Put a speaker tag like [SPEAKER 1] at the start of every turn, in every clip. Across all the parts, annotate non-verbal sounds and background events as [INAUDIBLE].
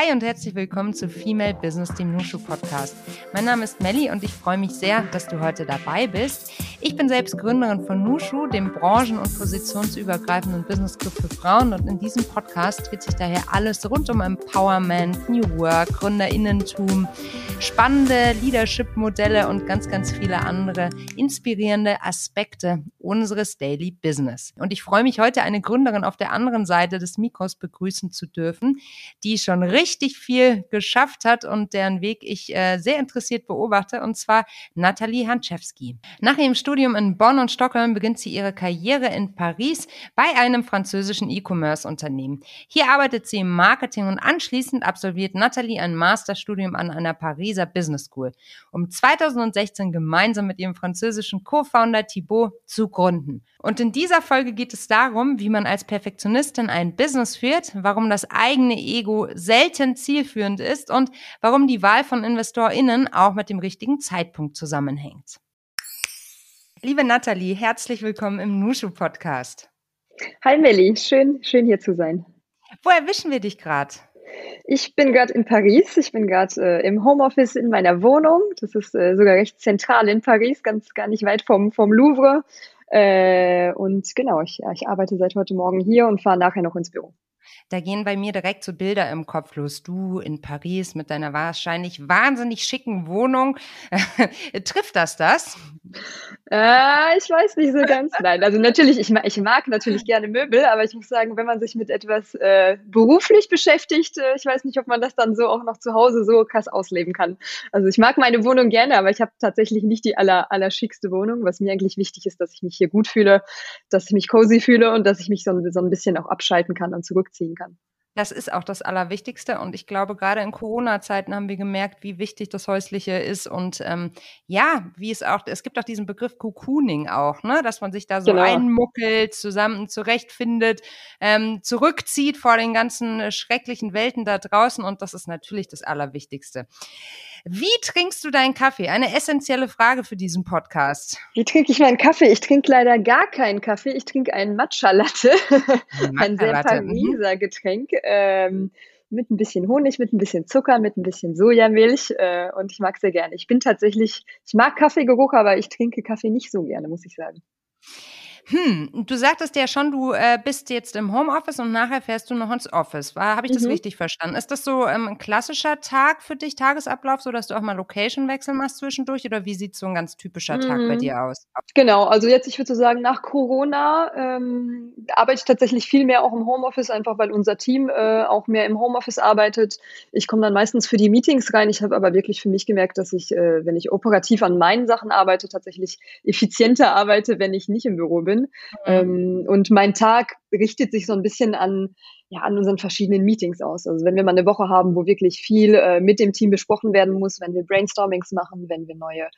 [SPEAKER 1] Hi und herzlich willkommen zu Female Business, dem Nushu Podcast. Mein Name ist Melli und ich freue mich sehr, dass du heute dabei bist. Ich bin selbst Gründerin von Nushu, dem branchen- und positionsübergreifenden Business Club für Frauen und in diesem Podcast dreht sich daher alles rund um Empowerment, New Work, Gründerinnentum, spannende Leadership-Modelle und ganz, ganz viele andere inspirierende Aspekte unseres Daily Business. Und ich freue mich heute eine Gründerin auf der anderen Seite des Mikros begrüßen zu dürfen, die schon richtig viel geschafft hat und deren Weg ich äh, sehr interessiert beobachte, und zwar Nathalie Hanczewski. Nach ihrem in Bonn und Stockholm beginnt sie ihre Karriere in Paris bei einem französischen E-Commerce-Unternehmen. Hier arbeitet sie im Marketing und anschließend absolviert Nathalie ein Masterstudium an einer Pariser Business School, um 2016 gemeinsam mit ihrem französischen Co-Founder Thibaut zu gründen. Und in dieser Folge geht es darum, wie man als Perfektionistin ein Business führt, warum das eigene Ego selten zielführend ist und warum die Wahl von InvestorInnen auch mit dem richtigen Zeitpunkt zusammenhängt. Liebe Nathalie, herzlich willkommen im Nushu Podcast.
[SPEAKER 2] Hi Melli, schön, schön hier zu sein.
[SPEAKER 1] Wo erwischen wir dich gerade?
[SPEAKER 2] Ich bin gerade in Paris. Ich bin gerade äh, im Homeoffice in meiner Wohnung. Das ist äh, sogar recht zentral in Paris, ganz gar nicht weit vom, vom Louvre. Äh, und genau, ich, ich arbeite seit heute Morgen hier und fahre nachher noch ins Büro.
[SPEAKER 1] Da gehen bei mir direkt so Bilder im Kopf los. Du in Paris mit deiner wahrscheinlich wahnsinnig schicken Wohnung. [LAUGHS] Trifft das das?
[SPEAKER 2] Äh, ich weiß nicht so ganz. Nein, also natürlich, ich, ich, mag natürlich gerne Möbel, aber ich muss sagen, wenn man sich mit etwas äh, beruflich beschäftigt, äh, ich weiß nicht, ob man das dann so auch noch zu Hause so krass ausleben kann. Also ich mag meine Wohnung gerne, aber ich habe tatsächlich nicht die aller, aller schickste Wohnung. Was mir eigentlich wichtig ist, dass ich mich hier gut fühle, dass ich mich cozy fühle und dass ich mich so, so ein bisschen auch abschalten kann und zurückziehen kann.
[SPEAKER 1] Das ist auch das Allerwichtigste. Und ich glaube, gerade in Corona-Zeiten haben wir gemerkt, wie wichtig das Häusliche ist. Und ähm, ja, wie es auch, es gibt auch diesen Begriff Cocooning auch, ne? dass man sich da so genau. einmuckelt, zusammen zurechtfindet, ähm, zurückzieht vor den ganzen äh, schrecklichen Welten da draußen. Und das ist natürlich das Allerwichtigste. Wie trinkst du deinen Kaffee? Eine essentielle Frage für diesen Podcast.
[SPEAKER 2] Wie trinke ich meinen Kaffee? Ich trinke leider gar keinen Kaffee. Ich trinke einen Matcha Latte. [LAUGHS] ein sehr mhm. Pariser Getränk. Ähm, mit ein bisschen Honig, mit ein bisschen Zucker, mit ein bisschen Sojamilch äh, und ich mag sehr gerne. Ich bin tatsächlich, ich mag Kaffeegeruch, aber ich trinke Kaffee nicht so gerne, muss ich sagen.
[SPEAKER 1] Hm, du sagtest ja schon, du äh, bist jetzt im Homeoffice und nachher fährst du noch ins Office. Habe ich das mhm. richtig verstanden? Ist das so ähm, ein klassischer Tag für dich, Tagesablauf, so dass du auch mal Location-Wechsel machst zwischendurch? Oder wie sieht so ein ganz typischer mhm. Tag bei mhm. dir aus?
[SPEAKER 2] Genau, also jetzt, ich würde so sagen, nach Corona ähm, arbeite ich tatsächlich viel mehr auch im Homeoffice, einfach weil unser Team äh, auch mehr im Homeoffice arbeitet. Ich komme dann meistens für die Meetings rein. Ich habe aber wirklich für mich gemerkt, dass ich, äh, wenn ich operativ an meinen Sachen arbeite, tatsächlich effizienter arbeite, wenn ich nicht im Büro bin bin. Mhm. Ähm, und mein Tag richtet sich so ein bisschen an, ja, an unseren verschiedenen Meetings aus. Also wenn wir mal eine Woche haben, wo wirklich viel äh, mit dem Team besprochen werden muss, wenn wir Brainstormings machen, wenn wir neue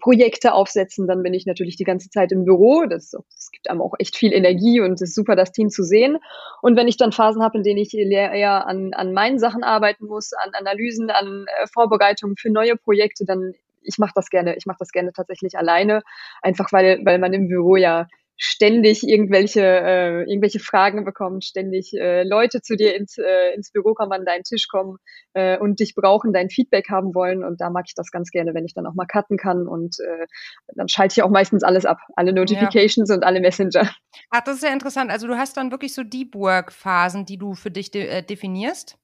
[SPEAKER 2] Projekte aufsetzen, dann bin ich natürlich die ganze Zeit im Büro. Das, das gibt einem auch echt viel Energie und es ist super, das Team zu sehen. Und wenn ich dann Phasen habe, in denen ich eher an, an meinen Sachen arbeiten muss, an Analysen, an äh, Vorbereitungen für neue Projekte, dann ich mache das gerne, ich mache das gerne tatsächlich alleine, einfach weil, weil man im Büro ja ständig irgendwelche, äh, irgendwelche Fragen bekommt, ständig äh, Leute zu dir ins, äh, ins Büro kommen, an deinen Tisch kommen äh, und dich brauchen, dein Feedback haben wollen. Und da mag ich das ganz gerne, wenn ich dann auch mal cutten kann. Und äh, dann schalte ich auch meistens alles ab, alle Notifications ja. und alle Messenger.
[SPEAKER 1] Ach, das ist ja interessant. Also du hast dann wirklich so Deep Work-Phasen, die du für dich de äh, definierst?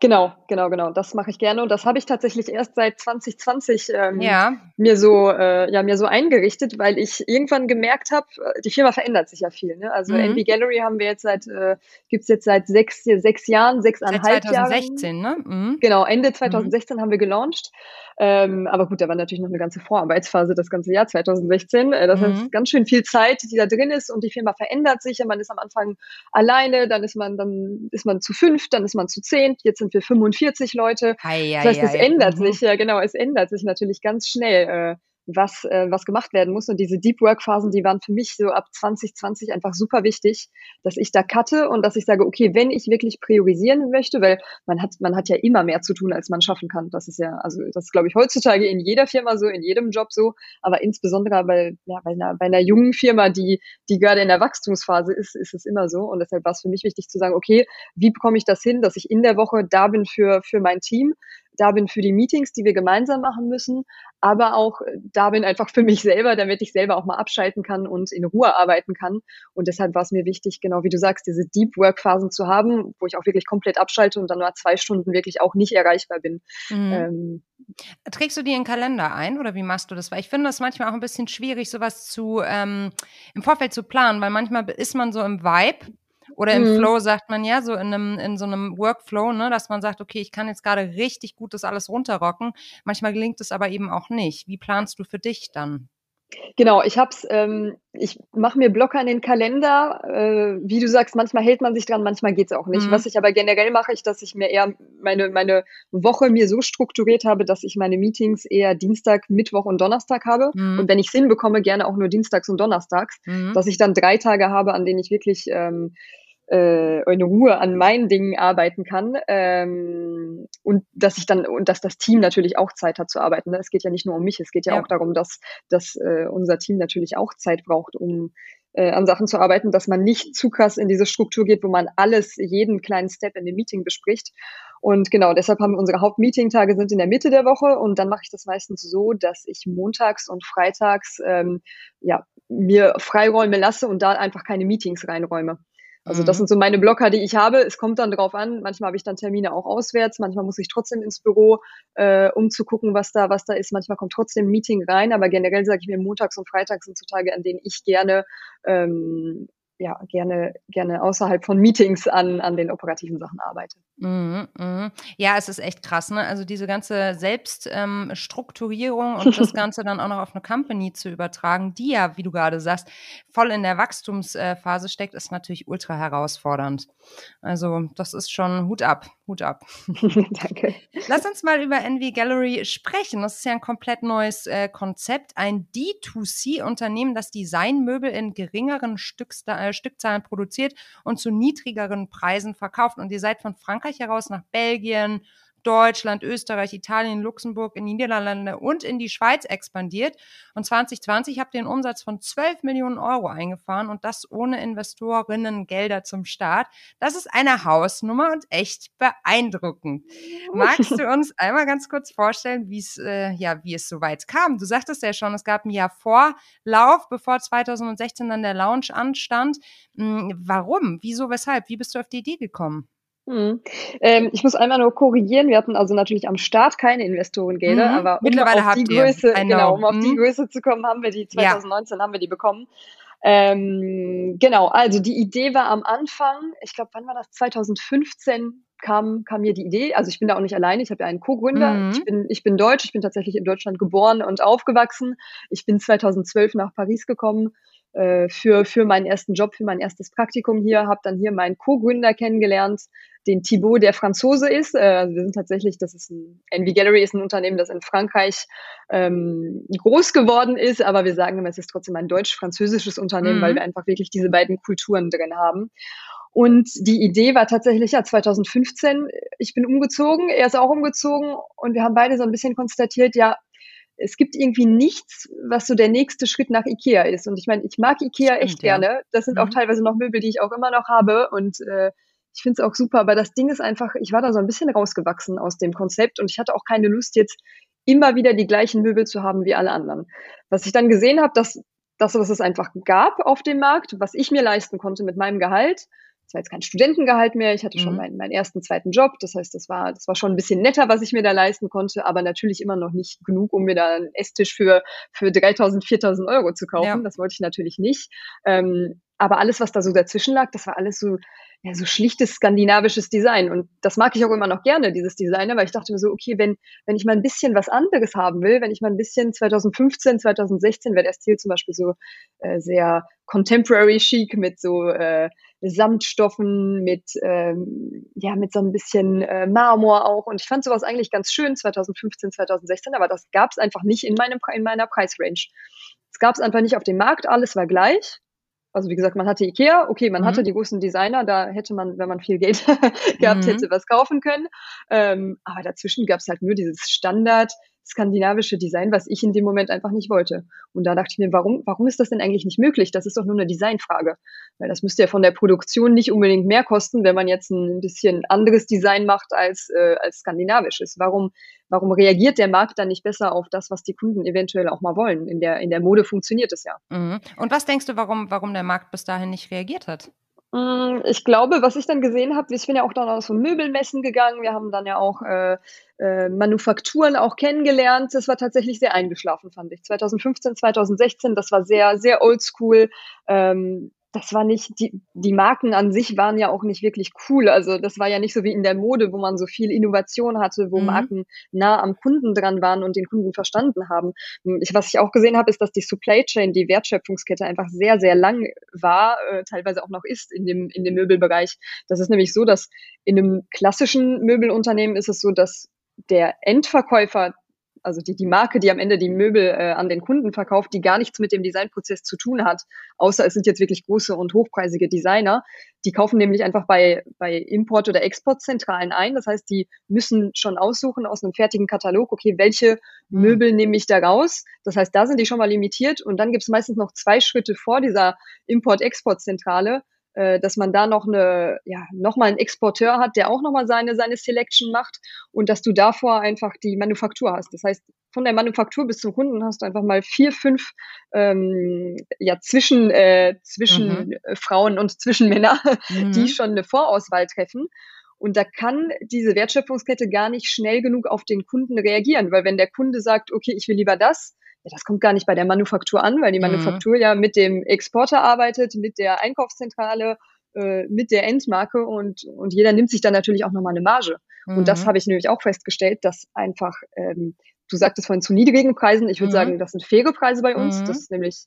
[SPEAKER 2] Genau, genau, genau. Das mache ich gerne und das habe ich tatsächlich erst seit 2020 ähm, ja. mir so äh, ja mir so eingerichtet, weil ich irgendwann gemerkt habe, äh, die Firma verändert sich ja viel. Ne? Also mhm. NV Gallery haben wir jetzt seit äh, gibt's jetzt seit sechs sechs Jahren, sechseinhalb Jahren.
[SPEAKER 1] 2016, Jahren. ne? Mhm.
[SPEAKER 2] Genau, Ende 2016 mhm. haben wir gelauncht. Ähm, aber gut, da war natürlich noch eine ganze Vorarbeitsphase das ganze Jahr 2016. Äh, das mhm. heißt, ganz schön viel Zeit, die da drin ist und die Firma verändert sich. Man ist am Anfang alleine, dann ist man dann ist man zu fünf, dann ist man zu zehn. Jetzt sind wir 45 Leute. Hei, das heißt, es ändert mhm. sich ja genau, es ändert sich natürlich ganz schnell. Äh, was, äh, was gemacht werden muss. Und diese Deep Work Phasen, die waren für mich so ab 2020 einfach super wichtig, dass ich da cutte und dass ich sage, okay, wenn ich wirklich priorisieren möchte, weil man hat, man hat ja immer mehr zu tun, als man schaffen kann. Das ist ja, also das glaube ich, heutzutage in jeder Firma so, in jedem Job so, aber insbesondere bei, ja, bei, einer, bei einer jungen Firma, die, die gerade in der Wachstumsphase ist, ist es immer so. Und deshalb war es für mich wichtig zu sagen, okay, wie bekomme ich das hin, dass ich in der Woche da bin für, für mein Team, da bin für die Meetings, die wir gemeinsam machen müssen, aber auch äh, da bin einfach für mich selber, damit ich selber auch mal abschalten kann und in Ruhe arbeiten kann. Und deshalb war es mir wichtig, genau wie du sagst, diese Deep Work Phasen zu haben, wo ich auch wirklich komplett abschalte und dann nur zwei Stunden wirklich auch nicht erreichbar bin. Mhm.
[SPEAKER 1] Ähm, Trägst du dir einen Kalender ein oder wie machst du das? Weil ich finde das manchmal auch ein bisschen schwierig, sowas zu ähm, im Vorfeld zu planen, weil manchmal ist man so im Vibe oder im mhm. Flow sagt man ja, so in, einem, in so einem Workflow, ne, dass man sagt, okay, ich kann jetzt gerade richtig gut das alles runterrocken. Manchmal gelingt es aber eben auch nicht. Wie planst du für dich dann?
[SPEAKER 2] Genau, ich hab's, ähm, ich mache mir Blocker in den Kalender. Äh, wie du sagst, manchmal hält man sich dran, manchmal geht's auch nicht. Mhm. Was ich aber generell mache, ich, dass ich mir eher meine, meine Woche mir so strukturiert habe, dass ich meine Meetings eher Dienstag, Mittwoch und Donnerstag habe. Mhm. Und wenn ich hinbekomme, gerne auch nur Dienstags und Donnerstags, mhm. dass ich dann drei Tage habe, an denen ich wirklich ähm, äh, in Ruhe an meinen Dingen arbeiten kann ähm, und dass ich dann und dass das Team natürlich auch Zeit hat zu arbeiten. Ne? Es geht ja nicht nur um mich, es geht ja, ja. auch darum, dass, dass äh, unser Team natürlich auch Zeit braucht, um äh, an Sachen zu arbeiten, dass man nicht zu krass in diese Struktur geht, wo man alles, jeden kleinen Step in dem Meeting bespricht. Und genau, deshalb haben wir unsere Hauptmeeting-Tage sind in der Mitte der Woche und dann mache ich das meistens so, dass ich montags und freitags ähm, ja, mir Freiräume lasse und da einfach keine Meetings reinräume. Also das mhm. sind so meine Blocker, die ich habe. Es kommt dann drauf an. Manchmal habe ich dann Termine auch auswärts. Manchmal muss ich trotzdem ins Büro, äh, um zu gucken, was da, was da ist. Manchmal kommt trotzdem ein Meeting rein. Aber generell sage ich mir, montags und freitags sind so Tage, an denen ich gerne ähm, ja, gerne, gerne außerhalb von Meetings an, an den operativen Sachen arbeite.
[SPEAKER 1] Mhm, mh. Ja, es ist echt krass, ne? Also diese ganze Selbststrukturierung ähm, und das [LAUGHS] Ganze dann auch noch auf eine Company zu übertragen, die ja, wie du gerade sagst, voll in der Wachstumsphase steckt, ist natürlich ultra herausfordernd. Also das ist schon Hut ab, Hut ab. [LAUGHS] Danke. Lass uns mal über Envy Gallery sprechen. Das ist ja ein komplett neues äh, Konzept, ein D2C-Unternehmen, das Designmöbel in geringeren Stücksta äh, Stückzahlen produziert und zu niedrigeren Preisen verkauft. Und ihr seid von Frankreich heraus nach Belgien, Deutschland, Österreich, Italien, Luxemburg, in die Niederlande und in die Schweiz expandiert. Und 2020 habt ihr einen Umsatz von 12 Millionen Euro eingefahren und das ohne Investorinnen Gelder zum Start. Das ist eine Hausnummer und echt beeindruckend. Magst du [LAUGHS] uns einmal ganz kurz vorstellen, wie es äh, ja, wie es so weit kam? Du sagtest ja schon, es gab ein Jahr Vorlauf, bevor 2016 dann der Launch anstand. Hm, warum? Wieso? Weshalb? Wie bist du auf die Idee gekommen?
[SPEAKER 2] Mhm. Ähm, ich muss einmal nur korrigieren. Wir hatten also natürlich am Start keine Investorengelder, mhm. aber um
[SPEAKER 1] Mittlerweile
[SPEAKER 2] auf die Größe, genau, um auf die mhm. Größe zu kommen, haben wir die 2019 ja. haben wir die bekommen. Ähm, genau, also die Idee war am Anfang, ich glaube, wann war das? 2015 kam, kam mir die Idee. Also ich bin da auch nicht alleine, ich habe ja einen Co-Gründer. Mhm. Ich, bin, ich bin deutsch, ich bin tatsächlich in Deutschland geboren und aufgewachsen. Ich bin 2012 nach Paris gekommen äh, für, für meinen ersten Job, für mein erstes Praktikum hier, habe dann hier meinen Co-Gründer kennengelernt, den Thibaut, der Franzose ist. Äh, also wir sind tatsächlich, das ist ein, Envy Gallery ist ein Unternehmen, das in Frankreich ähm, groß geworden ist, aber wir sagen immer, es ist trotzdem ein deutsch-französisches Unternehmen, mhm. weil wir einfach wirklich diese beiden Kulturen drin haben. Und die Idee war tatsächlich ja 2015, ich bin umgezogen, er ist auch umgezogen und wir haben beide so ein bisschen konstatiert, ja, es gibt irgendwie nichts, was so der nächste Schritt nach Ikea ist. Und ich meine, ich mag Ikea echt Stimmt, gerne. Das sind mhm. auch teilweise noch Möbel, die ich auch immer noch habe. Und äh, ich finde es auch super. Aber das Ding ist einfach, ich war da so ein bisschen rausgewachsen aus dem Konzept und ich hatte auch keine Lust, jetzt immer wieder die gleichen Möbel zu haben wie alle anderen. Was ich dann gesehen habe, dass das, was es einfach gab auf dem Markt, was ich mir leisten konnte mit meinem Gehalt, das war jetzt kein Studentengehalt mehr, ich hatte schon mhm. meinen, meinen ersten, zweiten Job, das heißt, das war, das war schon ein bisschen netter, was ich mir da leisten konnte, aber natürlich immer noch nicht genug, um mir da einen Esstisch für, für 3000, 4000 Euro zu kaufen, ja. das wollte ich natürlich nicht. Ähm, aber alles, was da so dazwischen lag, das war alles so, ja, so schlichtes skandinavisches Design. Und das mag ich auch immer noch gerne, dieses Design, weil ich dachte mir so, okay, wenn, wenn ich mal ein bisschen was anderes haben will, wenn ich mal ein bisschen 2015, 2016 wäre der Stil zum Beispiel so äh, sehr contemporary chic mit so äh, Samtstoffen, mit, ähm, ja, mit so ein bisschen äh, Marmor auch. Und ich fand sowas eigentlich ganz schön 2015, 2016, aber das gab es einfach nicht in, meinem, in meiner Preisrange. Es gab es einfach nicht auf dem Markt, alles war gleich. Also wie gesagt, man hatte Ikea, okay, man mhm. hatte die großen Designer, da hätte man, wenn man viel Geld [LAUGHS] gehabt mhm. hätte, was kaufen können. Ähm, aber dazwischen gab es halt nur dieses Standard, skandinavische Design, was ich in dem Moment einfach nicht wollte. Und da dachte ich mir, warum, warum ist das denn eigentlich nicht möglich? Das ist doch nur eine Designfrage. Weil das müsste ja von der Produktion nicht unbedingt mehr kosten, wenn man jetzt ein bisschen anderes Design macht als, äh, als skandinavisches. Warum, warum reagiert der Markt dann nicht besser auf das, was die Kunden eventuell auch mal wollen? In der, in der Mode funktioniert es ja.
[SPEAKER 1] Mhm. Und was denkst du, warum, warum der Markt bis dahin nicht reagiert hat?
[SPEAKER 2] Mm, ich glaube, was ich dann gesehen habe, ich bin ja auch dann aus so Möbelmessen gegangen. Wir haben dann ja auch äh, äh, Manufakturen auch kennengelernt. Das war tatsächlich sehr eingeschlafen, fand ich. 2015, 2016, das war sehr, sehr oldschool. Ähm, das war nicht, die, die Marken an sich waren ja auch nicht wirklich cool. Also das war ja nicht so wie in der Mode, wo man so viel Innovation hatte, wo mhm. Marken nah am Kunden dran waren und den Kunden verstanden haben. Ich, was ich auch gesehen habe, ist, dass die Supply Chain, die Wertschöpfungskette einfach sehr, sehr lang war, äh, teilweise auch noch ist in dem, in dem Möbelbereich. Das ist nämlich so, dass in einem klassischen Möbelunternehmen ist es so, dass der Endverkäufer also die, die Marke, die am Ende die Möbel äh, an den Kunden verkauft, die gar nichts mit dem Designprozess zu tun hat, außer es sind jetzt wirklich große und hochpreisige Designer. Die kaufen nämlich einfach bei, bei Import- oder Exportzentralen ein. Das heißt, die müssen schon aussuchen aus einem fertigen Katalog, okay, welche mhm. Möbel nehme ich da raus? Das heißt, da sind die schon mal limitiert und dann gibt es meistens noch zwei Schritte vor dieser Import-Export-Zentrale, äh, dass man da noch eine, ja, noch mal einen Exporteur hat, der auch noch mal seine, seine Selection macht und dass du davor einfach die Manufaktur hast. Das heißt, von der Manufaktur bis zum Kunden hast du einfach mal vier, fünf ähm, ja, zwischen, äh, zwischen mhm. Frauen und zwischen Männer, [LAUGHS] mhm. die schon eine Vorauswahl treffen. Und da kann diese Wertschöpfungskette gar nicht schnell genug auf den Kunden reagieren, weil wenn der Kunde sagt, okay, ich will lieber das, das kommt gar nicht bei der Manufaktur an, weil die mhm. Manufaktur ja mit dem Exporter arbeitet, mit der Einkaufszentrale, äh, mit der Endmarke und, und jeder nimmt sich dann natürlich auch nochmal eine Marge. Mhm. Und das mhm. habe ich nämlich auch festgestellt, dass einfach, ähm, du sagtest vorhin zu niedrigen Preisen, ich würde mhm. sagen, das sind faire Preise bei uns. Mhm. Das ist nämlich,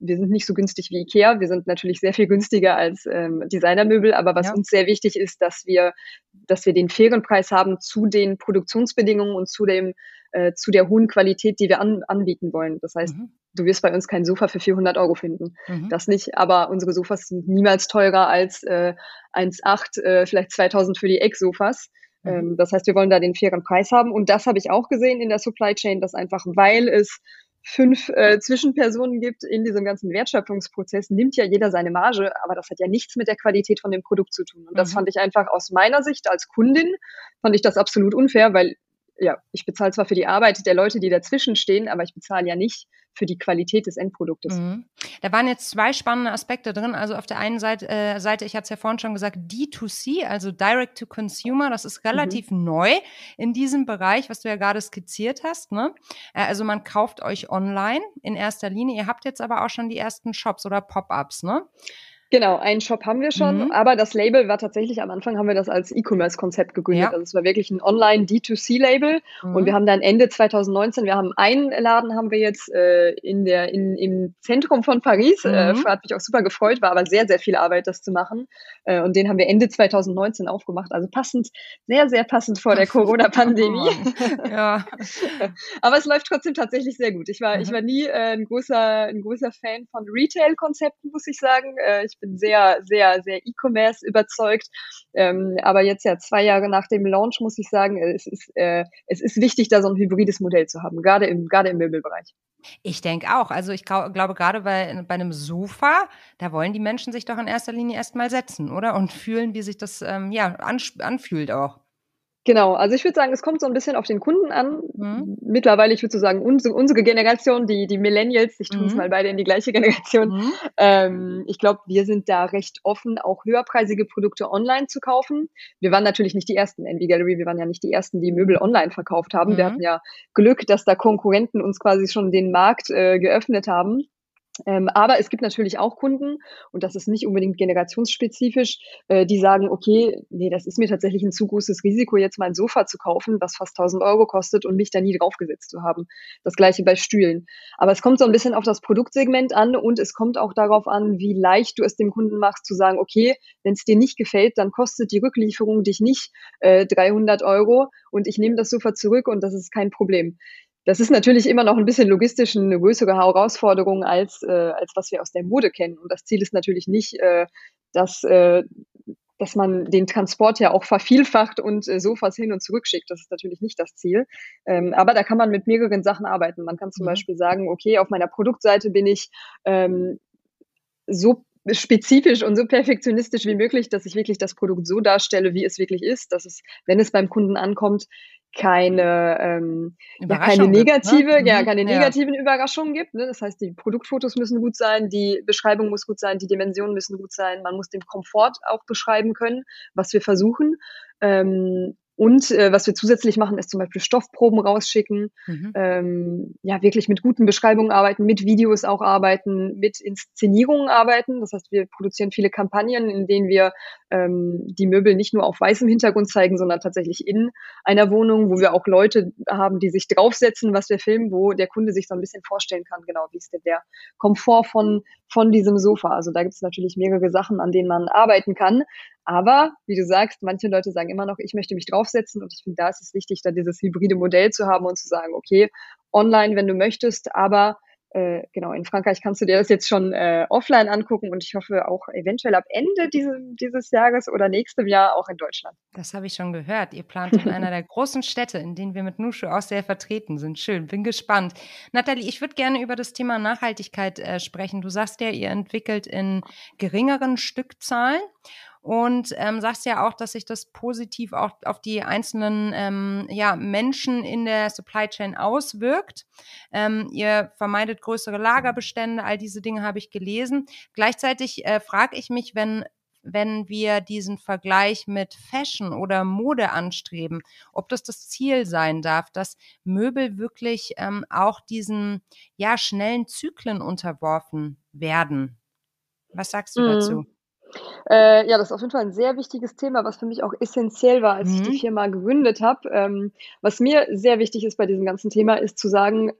[SPEAKER 2] wir sind nicht so günstig wie Ikea, wir sind natürlich sehr viel günstiger als ähm, Designermöbel, aber was ja. uns sehr wichtig ist, dass wir, dass wir den fairen Preis haben zu den Produktionsbedingungen und zu dem äh, zu der hohen Qualität, die wir an, anbieten wollen. Das heißt, mhm. du wirst bei uns kein Sofa für 400 Euro finden. Mhm. Das nicht, aber unsere Sofas sind niemals teurer als äh, 1,8, äh, vielleicht 2000 für die Ecksofas. Mhm. Ähm, das heißt, wir wollen da den fairen Preis haben. Und das habe ich auch gesehen in der Supply Chain, dass einfach, weil es fünf äh, Zwischenpersonen gibt in diesem ganzen Wertschöpfungsprozess, nimmt ja jeder seine Marge, aber das hat ja nichts mit der Qualität von dem Produkt zu tun. Und das mhm. fand ich einfach aus meiner Sicht als Kundin, fand ich das absolut unfair, weil ja, ich bezahle zwar für die Arbeit der Leute, die dazwischen stehen, aber ich bezahle ja nicht für die Qualität des Endproduktes. Mhm.
[SPEAKER 1] Da waren jetzt zwei spannende Aspekte drin. Also auf der einen Seite, äh, Seite ich hatte es ja vorhin schon gesagt, D2C, also Direct to Consumer, das ist relativ mhm. neu in diesem Bereich, was du ja gerade skizziert hast. Ne? Äh, also man kauft euch online in erster Linie. Ihr habt jetzt aber auch schon die ersten Shops oder Pop-ups, ne?
[SPEAKER 2] Genau, einen Shop haben wir schon, mhm. aber das Label war tatsächlich am Anfang haben wir das als E-Commerce-Konzept gegründet. Ja. Also es war wirklich ein Online D2C-Label mhm. und wir haben dann Ende 2019, wir haben einen Laden haben wir jetzt äh, in der in, im Zentrum von Paris. Äh, mhm. Äh, hat mich auch super gefreut, war aber sehr sehr viel Arbeit, das zu machen. Äh, und den haben wir Ende 2019 aufgemacht. Also passend, sehr sehr passend vor der [LAUGHS] Corona-Pandemie. Oh ja. [LAUGHS] aber es läuft trotzdem tatsächlich sehr gut. Ich war ich mhm. war nie äh, ein großer ein großer Fan von Retail-Konzepten, muss ich sagen. Äh, ich bin sehr, sehr, sehr E-Commerce überzeugt. Ähm, aber jetzt ja zwei Jahre nach dem Launch muss ich sagen, es ist, äh, es ist wichtig, da so ein hybrides Modell zu haben, gerade im, gerade im Möbelbereich.
[SPEAKER 1] Ich denke auch. Also ich glaube, gerade bei, bei einem Sofa, da wollen die Menschen sich doch in erster Linie erstmal setzen, oder? Und fühlen, wie sich das ähm, ja, anfühlt auch.
[SPEAKER 2] Genau, also ich würde sagen, es kommt so ein bisschen auf den Kunden an. Mhm. Mittlerweile, ich würde so sagen, unsere, unsere Generation, die, die Millennials, ich tue es mhm. mal beide in die gleiche Generation. Mhm. Ähm, ich glaube, wir sind da recht offen, auch höherpreisige Produkte online zu kaufen. Wir waren natürlich nicht die ersten Envy Gallery, wir waren ja nicht die ersten, die Möbel online verkauft haben. Wir mhm. hatten ja Glück, dass da Konkurrenten uns quasi schon den Markt äh, geöffnet haben. Ähm, aber es gibt natürlich auch Kunden, und das ist nicht unbedingt generationsspezifisch, äh, die sagen, okay, nee, das ist mir tatsächlich ein zu großes Risiko, jetzt mal ein Sofa zu kaufen, was fast 1000 Euro kostet und mich da nie draufgesetzt zu haben. Das gleiche bei Stühlen. Aber es kommt so ein bisschen auf das Produktsegment an und es kommt auch darauf an, wie leicht du es dem Kunden machst, zu sagen, okay, wenn es dir nicht gefällt, dann kostet die Rücklieferung dich nicht äh, 300 Euro und ich nehme das Sofa zurück und das ist kein Problem. Das ist natürlich immer noch ein bisschen logistisch eine größere Herausforderung als, äh, als was wir aus der Mode kennen. Und das Ziel ist natürlich nicht, äh, dass, äh, dass man den Transport ja auch vervielfacht und äh, Sofas hin und zurück schickt. Das ist natürlich nicht das Ziel. Ähm, aber da kann man mit mehreren Sachen arbeiten. Man kann zum mhm. Beispiel sagen, okay, auf meiner Produktseite bin ich ähm, so spezifisch und so perfektionistisch wie möglich, dass ich wirklich das Produkt so darstelle, wie es wirklich ist, dass es, wenn es beim Kunden ankommt, keine, ähm, ja, keine negative, gibt, ne? ja, mhm, keine negativen ja. Überraschungen gibt. Ne? Das heißt, die Produktfotos müssen gut sein, die Beschreibung muss gut sein, die Dimensionen müssen gut sein, man muss den Komfort auch beschreiben können, was wir versuchen. Ähm, und äh, was wir zusätzlich machen, ist zum Beispiel Stoffproben rausschicken, mhm. ähm, ja, wirklich mit guten Beschreibungen arbeiten, mit Videos auch arbeiten, mit Inszenierungen arbeiten. Das heißt, wir produzieren viele Kampagnen, in denen wir ähm, die Möbel nicht nur auf weißem Hintergrund zeigen, sondern tatsächlich in einer Wohnung, wo wir auch Leute haben, die sich draufsetzen, was wir filmen, wo der Kunde sich so ein bisschen vorstellen kann, genau, wie ist denn der Komfort von, von diesem Sofa. Also da gibt es natürlich mehrere Sachen, an denen man arbeiten kann. Aber wie du sagst, manche Leute sagen immer noch, ich möchte mich draufsetzen und ich finde, da ist es wichtig, da dieses hybride Modell zu haben und zu sagen, okay, online, wenn du möchtest, aber äh, genau, in Frankreich kannst du dir das jetzt schon äh, offline angucken und ich hoffe auch eventuell ab Ende diese, dieses Jahres oder nächstem Jahr auch in Deutschland.
[SPEAKER 1] Das habe ich schon gehört. Ihr plant in einer der großen Städte, in denen wir mit Nushu auch sehr vertreten sind. Schön, bin gespannt. Nathalie, ich würde gerne über das Thema Nachhaltigkeit äh, sprechen. Du sagst ja, ihr entwickelt in geringeren Stückzahlen und ähm, sagst ja auch, dass sich das positiv auch auf die einzelnen ähm, ja, Menschen in der Supply Chain auswirkt. Ähm, ihr vermeidet größere Lagerbestände, all diese Dinge habe ich gelesen. Gleichzeitig äh, frage ich mich, wenn wenn wir diesen Vergleich mit Fashion oder Mode anstreben, ob das das Ziel sein darf, dass Möbel wirklich ähm, auch diesen ja schnellen Zyklen unterworfen werden. Was sagst du mm. dazu?
[SPEAKER 2] Äh, ja, das ist auf jeden Fall ein sehr wichtiges Thema, was für mich auch essentiell war, als mhm. ich die mhm. Firma gegründet habe. Ähm, was mir sehr wichtig ist bei diesem ganzen Thema, ist zu sagen,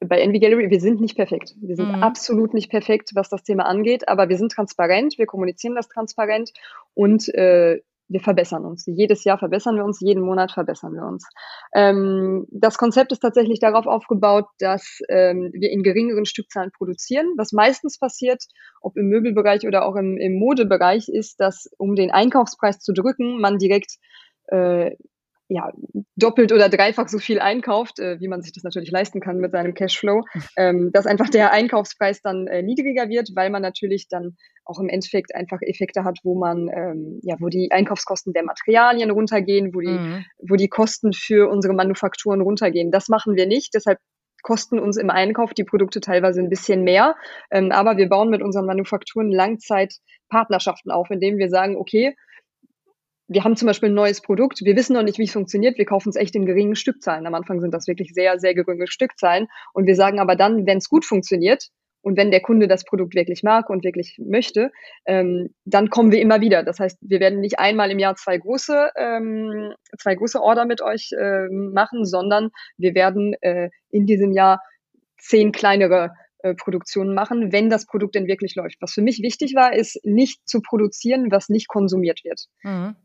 [SPEAKER 2] bei Envy Gallery, wir sind nicht perfekt. Wir sind mhm. absolut nicht perfekt, was das Thema angeht, aber wir sind transparent, wir kommunizieren das transparent und äh, wir verbessern uns. Jedes Jahr verbessern wir uns, jeden Monat verbessern wir uns. Ähm, das Konzept ist tatsächlich darauf aufgebaut, dass ähm, wir in geringeren Stückzahlen produzieren. Was meistens passiert, ob im Möbelbereich oder auch im, im Modebereich, ist, dass um den Einkaufspreis zu drücken, man direkt äh, ja, doppelt oder dreifach so viel einkauft, äh, wie man sich das natürlich leisten kann mit seinem Cashflow, [LAUGHS] ähm, dass einfach der Einkaufspreis dann äh, niedriger wird, weil man natürlich dann auch im Endeffekt einfach Effekte hat, wo man, ähm, ja, wo die Einkaufskosten der Materialien runtergehen, wo die, mhm. wo die Kosten für unsere Manufakturen runtergehen. Das machen wir nicht, deshalb kosten uns im Einkauf die Produkte teilweise ein bisschen mehr. Ähm, aber wir bauen mit unseren Manufakturen Langzeitpartnerschaften auf, indem wir sagen, okay, wir haben zum Beispiel ein neues Produkt, wir wissen noch nicht, wie es funktioniert, wir kaufen es echt in geringen Stückzahlen. Am Anfang sind das wirklich sehr, sehr geringe Stückzahlen. Und wir sagen aber dann, wenn es gut funktioniert und wenn der Kunde das Produkt wirklich mag und wirklich möchte, ähm, dann kommen wir immer wieder. Das heißt, wir werden nicht einmal im Jahr zwei große, ähm, zwei große Order mit euch äh, machen, sondern wir werden äh, in diesem Jahr zehn kleinere äh, Produktionen machen, wenn das Produkt denn wirklich läuft. Was für mich wichtig war, ist nicht zu produzieren, was nicht konsumiert wird. Mhm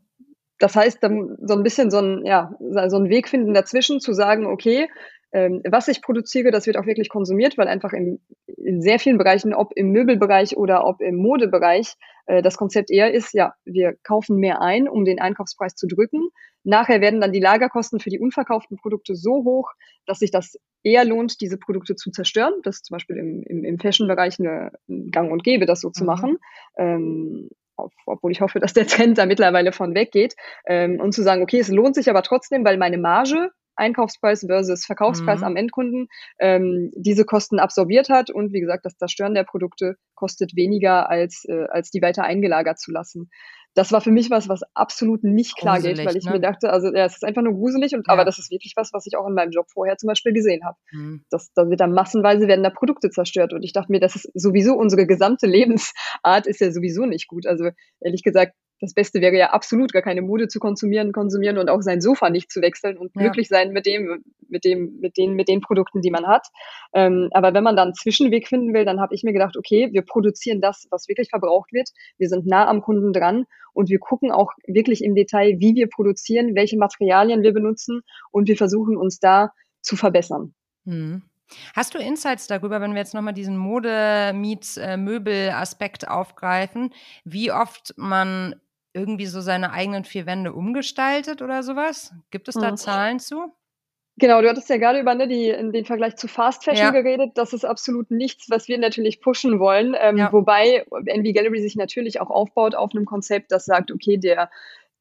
[SPEAKER 2] das heißt, dann so ein bisschen so ein, ja, so ein Weg finden dazwischen, zu sagen, okay, ähm, was ich produziere, das wird auch wirklich konsumiert, weil einfach in, in sehr vielen Bereichen, ob im Möbelbereich oder ob im Modebereich, äh, das Konzept eher ist, ja, wir kaufen mehr ein, um den Einkaufspreis zu drücken. Nachher werden dann die Lagerkosten für die unverkauften Produkte so hoch, dass sich das eher lohnt, diese Produkte zu zerstören. Das ist zum Beispiel im, im, im Fashion-Bereich eine Gang und Gäbe, das so zu mhm. machen. Ähm, obwohl ich hoffe, [LAUGHS] dass der Trend da mittlerweile von weggeht, ähm, und zu sagen, okay, es lohnt sich aber trotzdem, weil meine Marge Einkaufspreis versus Verkaufspreis mhm. am Endkunden ähm, diese Kosten absorbiert hat und wie gesagt, das Zerstören der Produkte kostet weniger als, äh, als die weiter eingelagert zu lassen. Das war für mich was, was absolut nicht klar gruselig, geht, weil ich ne? mir dachte, also ja, es ist einfach nur gruselig und ja. aber das ist wirklich was, was ich auch in meinem Job vorher zum Beispiel gesehen habe. Mhm. Das, da wird dann massenweise werden da Produkte zerstört und ich dachte mir, das ist sowieso unsere gesamte Lebensart ist ja sowieso nicht gut. Also ehrlich gesagt, das Beste wäre ja absolut gar keine Mode zu konsumieren, konsumieren und auch sein Sofa nicht zu wechseln und ja. glücklich sein mit dem, mit dem, mit den, mit den Produkten, die man hat. Ähm, aber wenn man dann einen Zwischenweg finden will, dann habe ich mir gedacht, okay, wir produzieren das, was wirklich verbraucht wird. Wir sind nah am Kunden dran und wir gucken auch wirklich im Detail, wie wir produzieren, welche Materialien wir benutzen und wir versuchen uns da zu verbessern.
[SPEAKER 1] Mhm. Hast du Insights darüber, wenn wir jetzt nochmal diesen Mode-Meets-Möbel-Aspekt aufgreifen, wie oft man irgendwie so seine eigenen vier Wände umgestaltet oder sowas? Gibt es da mhm. Zahlen zu?
[SPEAKER 2] Genau, du hattest ja gerade über ne, die, den Vergleich zu Fast Fashion ja. geredet. Das ist absolut nichts, was wir natürlich pushen wollen. Ähm, ja. Wobei NV Gallery sich natürlich auch aufbaut auf einem Konzept, das sagt, okay, der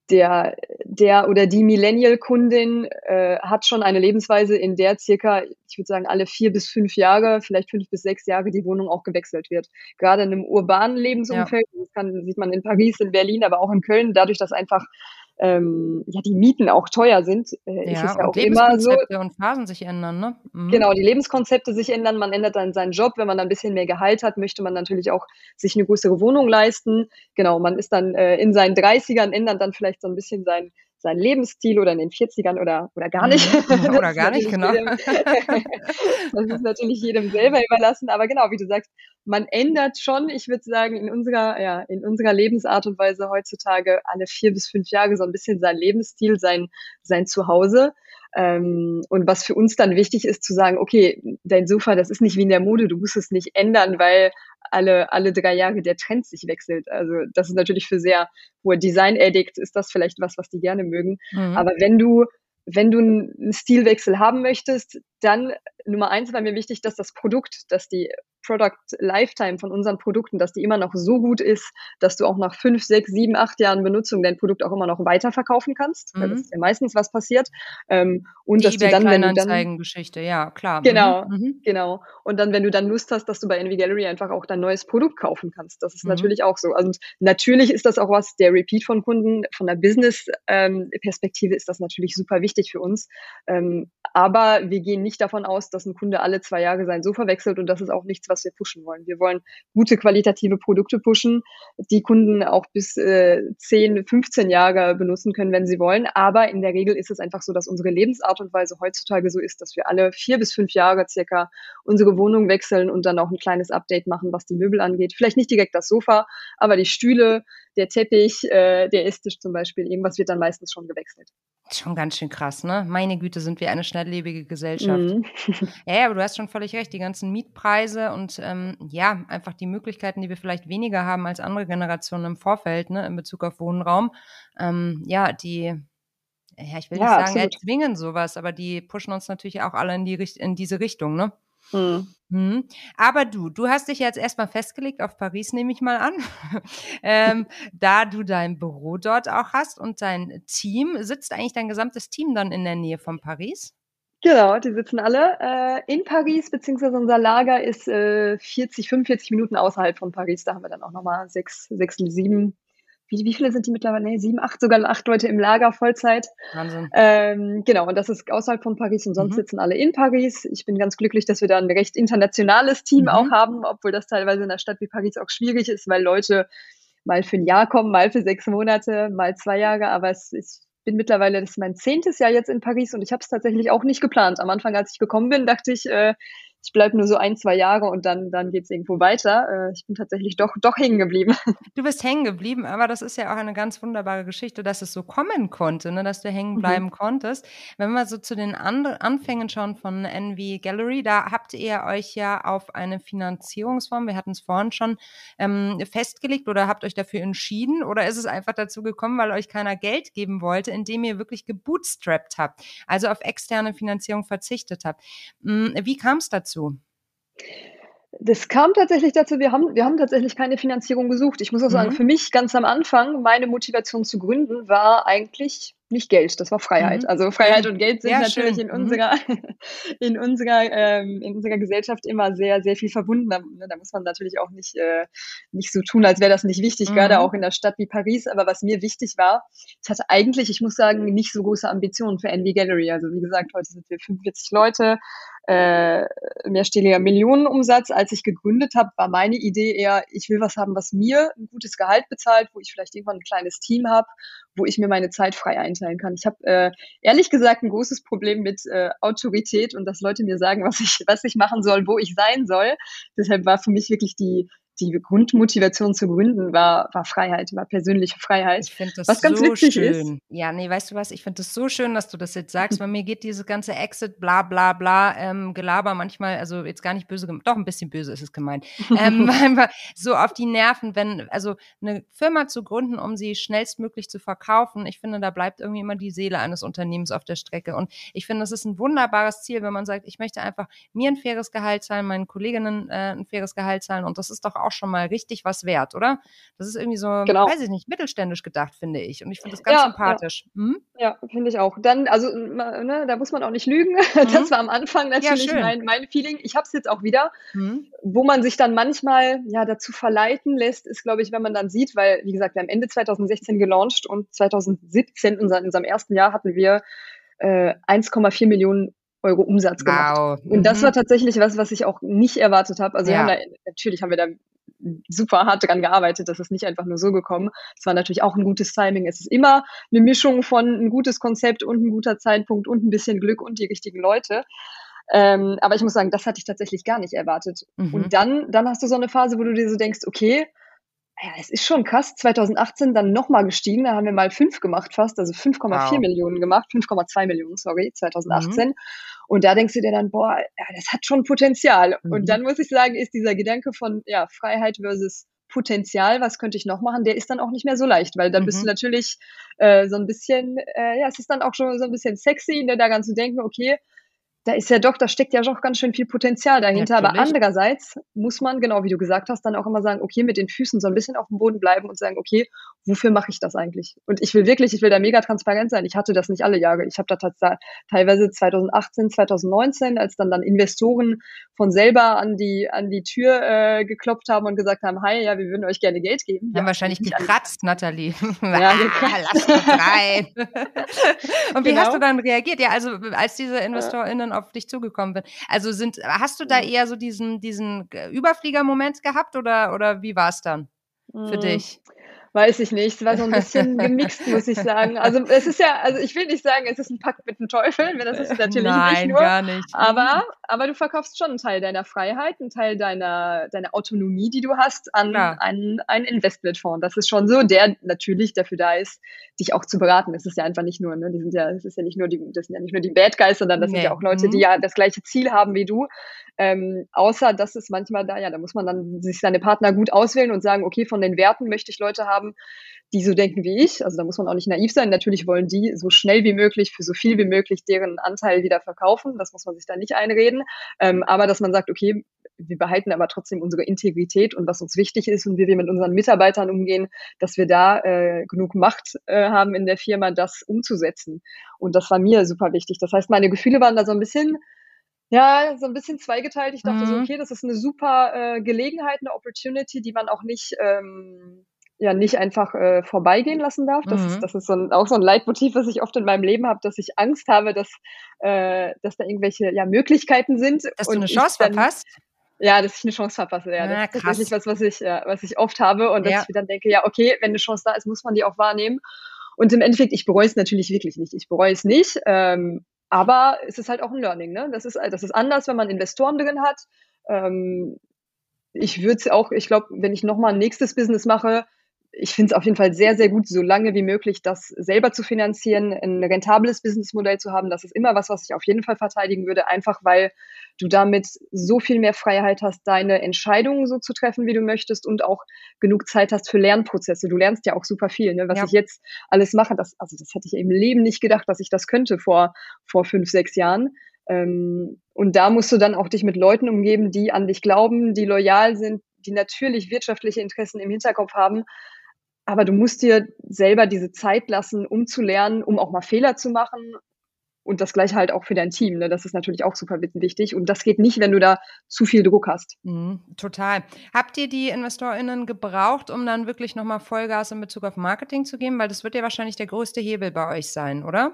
[SPEAKER 2] der, der oder die Millennial-Kundin äh, hat schon eine Lebensweise, in der circa, ich würde sagen, alle vier bis fünf Jahre, vielleicht fünf bis sechs Jahre die Wohnung auch gewechselt wird. Gerade in einem urbanen Lebensumfeld, ja. das kann, sieht man in Paris, in Berlin, aber auch in Köln, dadurch, dass einfach ähm, ja, die Mieten auch teuer sind,
[SPEAKER 1] äh, ja, ist es ja auch immer so. und Phasen sich ändern, ne?
[SPEAKER 2] Mhm. Genau, die Lebenskonzepte sich ändern, man ändert dann seinen Job, wenn man dann ein bisschen mehr Gehalt hat, möchte man natürlich auch sich eine größere Wohnung leisten. Genau, man ist dann äh, in seinen 30ern, ändert dann vielleicht so ein bisschen sein, seinen Lebensstil oder in den 40ern oder, oder gar nicht.
[SPEAKER 1] Mhm. [LAUGHS] oder gar nicht, genau.
[SPEAKER 2] Jedem, [LAUGHS] das ist natürlich jedem selber überlassen, aber genau, wie du sagst, man ändert schon, ich würde sagen, in unserer, ja, in unserer Lebensart und Weise heutzutage alle vier bis fünf Jahre so ein bisschen sein Lebensstil, sein, sein Zuhause. Ähm, und was für uns dann wichtig ist, zu sagen, okay, dein Sofa, das ist nicht wie in der Mode, du musst es nicht ändern, weil alle, alle drei Jahre der Trend sich wechselt. Also das ist natürlich für sehr hohe Design-Addicts ist das vielleicht was, was die gerne mögen. Mhm. Aber wenn du wenn du einen Stilwechsel haben möchtest, dann Nummer eins war mir wichtig, dass das Produkt, dass die Product Lifetime von unseren Produkten, dass die immer noch so gut ist, dass du auch nach fünf, sechs, sieben, acht Jahren Benutzung dein Produkt auch immer noch weiterverkaufen kannst. Mhm. Das ist ja meistens was passiert. Ähm, und
[SPEAKER 1] Die
[SPEAKER 2] dass du dann, wenn du
[SPEAKER 1] dann Geschichte, ja klar.
[SPEAKER 2] Genau, mhm. mhm. genau. Und dann, wenn du dann Lust hast, dass du bei Envy Gallery einfach auch dein neues Produkt kaufen kannst. Das ist mhm. natürlich auch so. Also natürlich ist das auch was, der Repeat von Kunden, von der Business-Perspektive ähm, ist das natürlich super wichtig für uns. Ähm, aber wir gehen nicht davon aus, dass ein Kunde alle zwei Jahre sein Sofa wechselt und das ist auch nichts, was wir pushen wollen. Wir wollen gute qualitative Produkte pushen, die Kunden auch bis äh, 10, 15 Jahre benutzen können, wenn sie wollen. Aber in der Regel ist es einfach so, dass unsere Lebensart und Weise heutzutage so ist, dass wir alle vier bis fünf Jahre circa unsere Wohnung wechseln und dann auch ein kleines Update machen, was die Möbel angeht. Vielleicht nicht direkt das Sofa, aber die Stühle, der Teppich, äh, der Esstisch zum Beispiel, irgendwas wird dann meistens schon gewechselt.
[SPEAKER 1] Schon ganz schön krass, ne? Meine Güte, sind wir eine schnelllebige Gesellschaft. Mhm. [LAUGHS] ja, aber du hast schon völlig recht. Die ganzen Mietpreise und ähm, ja, einfach die Möglichkeiten, die wir vielleicht weniger haben als andere Generationen im Vorfeld, ne, in Bezug auf Wohnraum. Ähm, ja, die, ja, ich will ja, nicht sagen, erzwingen sowas, aber die pushen uns natürlich auch alle in, die, in diese Richtung, ne? Mhm. Mhm. Aber du, du hast dich jetzt erstmal festgelegt auf Paris, nehme ich mal an, [LAUGHS] ähm, da du dein Büro dort auch hast und dein Team. Sitzt eigentlich dein gesamtes Team dann in der Nähe von Paris?
[SPEAKER 2] Genau, die sitzen alle äh, in Paris, beziehungsweise unser Lager ist äh, 40, 45 Minuten außerhalb von Paris. Da haben wir dann auch nochmal sechs, sechs, sieben wie, wie viele sind die mittlerweile? Nee, sieben, acht, sogar acht Leute im Lager, Vollzeit. Wahnsinn. Ähm, genau, und das ist außerhalb von Paris und sonst mhm. sitzen alle in Paris. Ich bin ganz glücklich, dass wir da ein recht internationales Team mhm. auch haben, obwohl das teilweise in einer Stadt wie Paris auch schwierig ist, weil Leute mal für ein Jahr kommen, mal für sechs Monate, mal zwei Jahre, aber es ist bin mittlerweile, das ist mein zehntes Jahr jetzt in Paris und ich habe es tatsächlich auch nicht geplant. Am Anfang, als ich gekommen bin, dachte ich, äh, ich bleibe nur so ein, zwei Jahre und dann, dann geht es irgendwo weiter. Äh, ich bin tatsächlich doch, doch hängen geblieben. [LAUGHS]
[SPEAKER 1] Du bist hängen geblieben, aber das ist ja auch eine ganz wunderbare Geschichte, dass es so kommen konnte, ne, dass du hängen mhm. bleiben mhm. konntest. Wenn wir so zu den An Anfängen schauen von NV Gallery, da habt ihr euch ja auf eine Finanzierungsform, wir hatten es vorhin schon, ähm, festgelegt oder habt euch dafür entschieden oder ist es einfach dazu gekommen, weil euch keiner Geld geben wollte, indem ihr wirklich gebootstrapped habt, also auf externe Finanzierung verzichtet habt? Hm, wie kam es dazu? Dazu?
[SPEAKER 2] Das kam tatsächlich dazu, wir haben, wir haben tatsächlich keine Finanzierung gesucht. Ich muss auch sagen, mhm. für mich ganz am Anfang, meine Motivation zu gründen war eigentlich nicht Geld, das war Freiheit. Mhm. Also Freiheit und Geld sind ja, natürlich schön. in mhm. unserer, [LAUGHS] in unserer, ähm, in unserer Gesellschaft immer sehr, sehr viel verbunden. Da, ne, da muss man natürlich auch nicht, äh, nicht so tun, als wäre das nicht wichtig, mhm. gerade auch in der Stadt wie Paris. Aber was mir wichtig war, ich hatte eigentlich, ich muss sagen, nicht so große Ambitionen für Envy Gallery. Also wie gesagt, heute sind wir 45 Leute, äh, mehrstelliger Millionenumsatz. Als ich gegründet habe, war meine Idee eher, ich will was haben, was mir ein gutes Gehalt bezahlt, wo ich vielleicht irgendwann ein kleines Team habe, wo ich mir meine Zeit frei einteilen kann. Ich habe äh, ehrlich gesagt ein großes Problem mit äh, Autorität und dass Leute mir sagen, was ich, was ich machen soll, wo ich sein soll. Deshalb war für mich wirklich die die Grundmotivation zu gründen war, war Freiheit, war persönliche Freiheit.
[SPEAKER 1] Ich finde das was ganz so witzig schön. Ist. Ja, nee, weißt du was? Ich finde das so schön, dass du das jetzt sagst, weil mir geht diese ganze Exit, bla bla bla, ähm, Gelaber manchmal, also jetzt gar nicht böse, doch ein bisschen böse ist es gemeint, ähm, [LAUGHS] einfach so auf die Nerven, wenn, also eine Firma zu gründen, um sie schnellstmöglich zu verkaufen, ich finde, da bleibt irgendwie immer die Seele eines Unternehmens auf der Strecke. Und ich finde, das ist ein wunderbares Ziel, wenn man sagt, ich möchte einfach mir ein faires Gehalt zahlen, meinen Kolleginnen äh, ein faires Gehalt zahlen und das ist doch auch schon mal richtig was wert, oder? Das ist irgendwie so, genau. weiß ich nicht, mittelständisch gedacht, finde ich. Und ich finde das ganz ja, sympathisch.
[SPEAKER 2] Ja, hm? ja finde ich auch. Dann, also, ne, da muss man auch nicht lügen. [LAUGHS] Mhm. Das war am Anfang natürlich ja, mein, mein Feeling. Ich habe es jetzt auch wieder. Mhm. Wo man sich dann manchmal ja dazu verleiten lässt, ist, glaube ich, wenn man dann sieht, weil, wie gesagt, wir haben Ende 2016 gelauncht und 2017, in unserem ersten Jahr, hatten wir äh, 1,4 Millionen Euro Umsatz gemacht. Wow. Und das mhm. war tatsächlich was, was ich auch nicht erwartet habe. Also ja. haben da, natürlich haben wir da super hart dran gearbeitet. Das ist nicht einfach nur so gekommen. Es war natürlich auch ein gutes Timing. Es ist immer eine Mischung von ein gutes Konzept und ein guter Zeitpunkt und ein bisschen Glück und die richtigen Leute. Ähm, aber ich muss sagen, das hatte ich tatsächlich gar nicht erwartet. Mhm. Und dann, dann hast du so eine Phase, wo du dir so denkst, okay, ja, es ist schon krass. 2018 dann nochmal gestiegen. Da haben wir mal fünf gemacht fast, also 5,4 wow. Millionen gemacht, 5,2 Millionen, sorry, 2018. Mhm. Und da denkst du dir dann, boah, ja, das hat schon Potenzial. Mhm. Und dann muss ich sagen, ist dieser Gedanke von ja, Freiheit versus Potenzial, was könnte ich noch machen, der ist dann auch nicht mehr so leicht, weil dann mhm. bist du mhm. natürlich äh, so ein bisschen, äh, ja, es ist dann auch schon so ein bisschen sexy, ne, daran zu denken, okay, da ist ja doch, da steckt ja doch ganz schön viel Potenzial dahinter. Natürlich. Aber andererseits muss man, genau wie du gesagt hast, dann auch immer sagen, okay, mit den Füßen so ein bisschen auf dem Boden bleiben und sagen, okay, wofür mache ich das eigentlich? Und ich will wirklich, ich will da mega transparent sein. Ich hatte das nicht alle Jahre. Ich habe da teilweise 2018, 2019, als dann dann Investoren von selber an die an die Tür äh, geklopft haben und gesagt haben, hi, ja, wir würden euch gerne Geld geben.
[SPEAKER 1] Wir haben wahrscheinlich gekratzt, Nathalie. [LAUGHS] Ja, gekratzt. Lass uns rein. [LAUGHS] und wie genau. hast du dann reagiert? Ja, also als diese InvestorInnen auf dich zugekommen bin. Also sind, hast du da eher so diesen, diesen Überfliegermoment gehabt oder, oder wie war es dann für mhm. dich?
[SPEAKER 2] Weiß ich nicht. Es war so ein bisschen [LAUGHS] gemixt, muss ich sagen. Also es ist ja, also ich will nicht sagen, es ist ein Pakt mit dem Teufel, wenn das ist natürlich Nein, nicht nur. Gar nicht. Aber, aber du verkaufst schon einen Teil deiner Freiheit, einen Teil deiner, deiner Autonomie, die du hast, an ja. einen, einen Investmentfonds. Das ist schon so, der natürlich dafür da ist, dich auch zu beraten. Es ist ja einfach nicht nur, ne, die sind ja, es ist ja nicht nur die, das sind ja nicht nur die Bad Guys, sondern das nee. sind ja auch Leute, die mhm. ja das gleiche Ziel haben wie du. Ähm, außer, dass es manchmal da, ja, da muss man dann sich seine Partner gut auswählen und sagen, okay, von den Werten möchte ich Leute haben, die so denken wie ich. Also da muss man auch nicht naiv sein. Natürlich wollen die so schnell wie möglich, für so viel wie möglich deren Anteil wieder verkaufen. Das muss man sich da nicht einreden. Ähm, aber dass man sagt, okay, wir behalten aber trotzdem unsere Integrität und was uns wichtig ist und wie wir mit unseren Mitarbeitern umgehen, dass wir da äh, genug Macht äh, haben in der Firma, das umzusetzen. Und das war mir super wichtig. Das heißt, meine Gefühle waren da so ein bisschen ja, so ein bisschen zweigeteilt. Ich dachte mhm. so, okay, das ist eine super äh, Gelegenheit, eine Opportunity, die man auch nicht, ähm, ja, nicht einfach äh, vorbeigehen lassen darf. Das mhm. ist, das ist so ein, auch so ein Leitmotiv, was ich oft in meinem Leben habe, dass ich Angst habe, dass, äh, dass da irgendwelche ja, Möglichkeiten sind.
[SPEAKER 1] Dass du eine Chance dann, verpasst?
[SPEAKER 2] Ja, dass ich eine Chance verpasse. Ja, das ist tatsächlich was, was ich, ja, was ich oft habe und dass ja. ich dann denke, ja, okay, wenn eine Chance da ist, muss man die auch wahrnehmen. Und im Endeffekt, ich bereue es natürlich wirklich nicht. Ich bereue es nicht. Ähm, aber es ist halt auch ein Learning. Ne? Das, ist, das ist anders, wenn man Investoren drin hat. Ähm, ich würde es auch, ich glaube, wenn ich nochmal ein nächstes Business mache, ich finde es auf jeden Fall sehr, sehr gut, so lange wie möglich das selber zu finanzieren, ein rentables Businessmodell zu haben. Das ist immer was, was ich auf jeden Fall verteidigen würde, einfach weil du damit so viel mehr Freiheit hast, deine Entscheidungen so zu treffen, wie du möchtest und auch genug Zeit hast für Lernprozesse. Du lernst ja auch super viel, ne? was ja. ich jetzt alles mache. Das, also das hätte ich im Leben nicht gedacht, dass ich das könnte vor, vor fünf, sechs Jahren. Ähm, und da musst du dann auch dich mit Leuten umgeben, die an dich glauben, die loyal sind, die natürlich wirtschaftliche Interessen im Hinterkopf haben, aber du musst dir selber diese Zeit lassen, um zu lernen, um auch mal Fehler zu machen. Und das gleiche halt auch für dein Team. Ne? Das ist natürlich auch super wichtig. Und das geht nicht, wenn du da zu viel Druck hast.
[SPEAKER 1] Mhm, total. Habt ihr die InvestorInnen gebraucht, um dann wirklich nochmal Vollgas in Bezug auf Marketing zu geben? Weil das wird ja wahrscheinlich der größte Hebel bei euch sein, oder?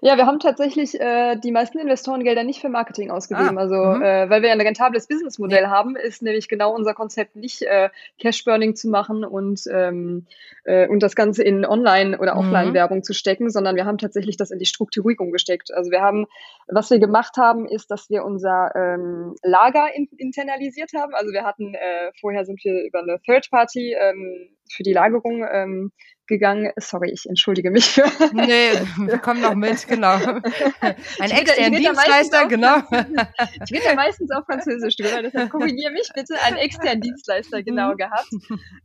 [SPEAKER 2] Ja, wir haben tatsächlich äh, die meisten Investorengelder nicht für Marketing ausgegeben. Ah, also, mhm. äh, weil wir ein rentables Businessmodell ja. haben, ist nämlich genau unser Konzept nicht äh, Cash-Burning zu machen und, ähm, äh, und das Ganze in Online- oder mhm. Offline-Werbung zu stecken, sondern wir haben tatsächlich das in die Strukturierung gesteckt. Also wir haben, was wir gemacht haben, ist, dass wir unser ähm, Lager in, internalisiert haben. Also wir hatten, äh, vorher sind wir über eine Third-Party ähm, für die Lagerung ähm, gegangen. Sorry, ich entschuldige mich für. [LAUGHS]
[SPEAKER 1] Nee, [LAUGHS] wir kommen noch mit, genau. [LAUGHS] Ein externer Dienstleister, genau.
[SPEAKER 2] ich rede ja meistens auf Französisch drüber, deshalb korrigiere mich bitte. Einen externen Dienstleister, genau, mhm. gehabt.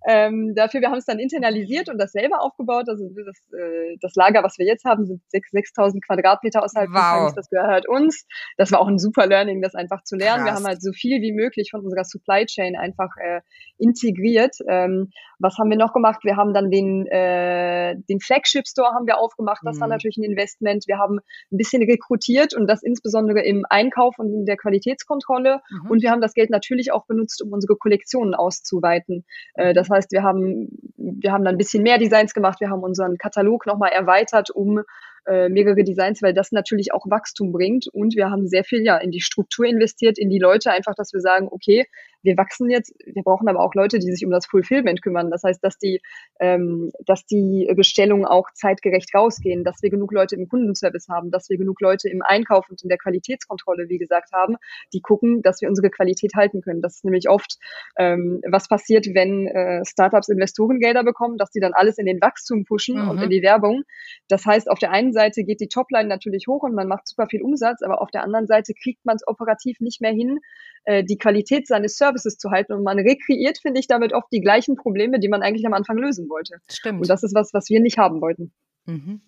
[SPEAKER 2] Ähm, dafür, wir haben es dann internalisiert und das selber aufgebaut. Also das, äh, das Lager, was wir jetzt haben, sind 6.000 Quadratmeter außerhalb wow. des Tages. Das gehört uns. Das war auch ein super Learning, das einfach zu lernen. Krass. Wir haben halt so viel wie möglich von unserer Supply Chain einfach äh, integriert. Ähm, was haben wir noch gemacht? Wir haben dann den äh, äh, den Flagship Store haben wir aufgemacht. Das mhm. war natürlich ein Investment. Wir haben ein bisschen rekrutiert und das insbesondere im Einkauf und in der Qualitätskontrolle. Mhm. Und wir haben das Geld natürlich auch benutzt, um unsere Kollektionen auszuweiten. Äh, das heißt, wir haben, wir haben dann ein bisschen mehr Designs gemacht. Wir haben unseren Katalog nochmal erweitert, um äh, mehrere Designs, weil das natürlich auch Wachstum bringt. Und wir haben sehr viel ja in die Struktur investiert, in die Leute, einfach, dass wir sagen, okay, wir wachsen jetzt, wir brauchen aber auch Leute, die sich um das Fulfillment kümmern. Das heißt, dass die, ähm, dass die Bestellungen auch zeitgerecht rausgehen, dass wir genug Leute im Kundenservice haben, dass wir genug Leute im Einkauf und in der Qualitätskontrolle, wie gesagt, haben, die gucken, dass wir unsere Qualität halten können. Das ist nämlich oft, ähm, was passiert, wenn äh, Startups Investorengelder bekommen, dass die dann alles in den Wachstum pushen mhm. und in die Werbung. Das heißt, auf der einen Seite geht die Topline natürlich hoch und man macht super viel Umsatz, aber auf der anderen Seite kriegt man es operativ nicht mehr hin, äh, die Qualität seines Services zu halten. Und man rekreiert, finde ich, damit oft die gleichen Probleme, die man eigentlich am Anfang lösen wollte.
[SPEAKER 1] Stimmt.
[SPEAKER 2] Und das ist was, was wir nicht haben wollten.
[SPEAKER 1] Mhm.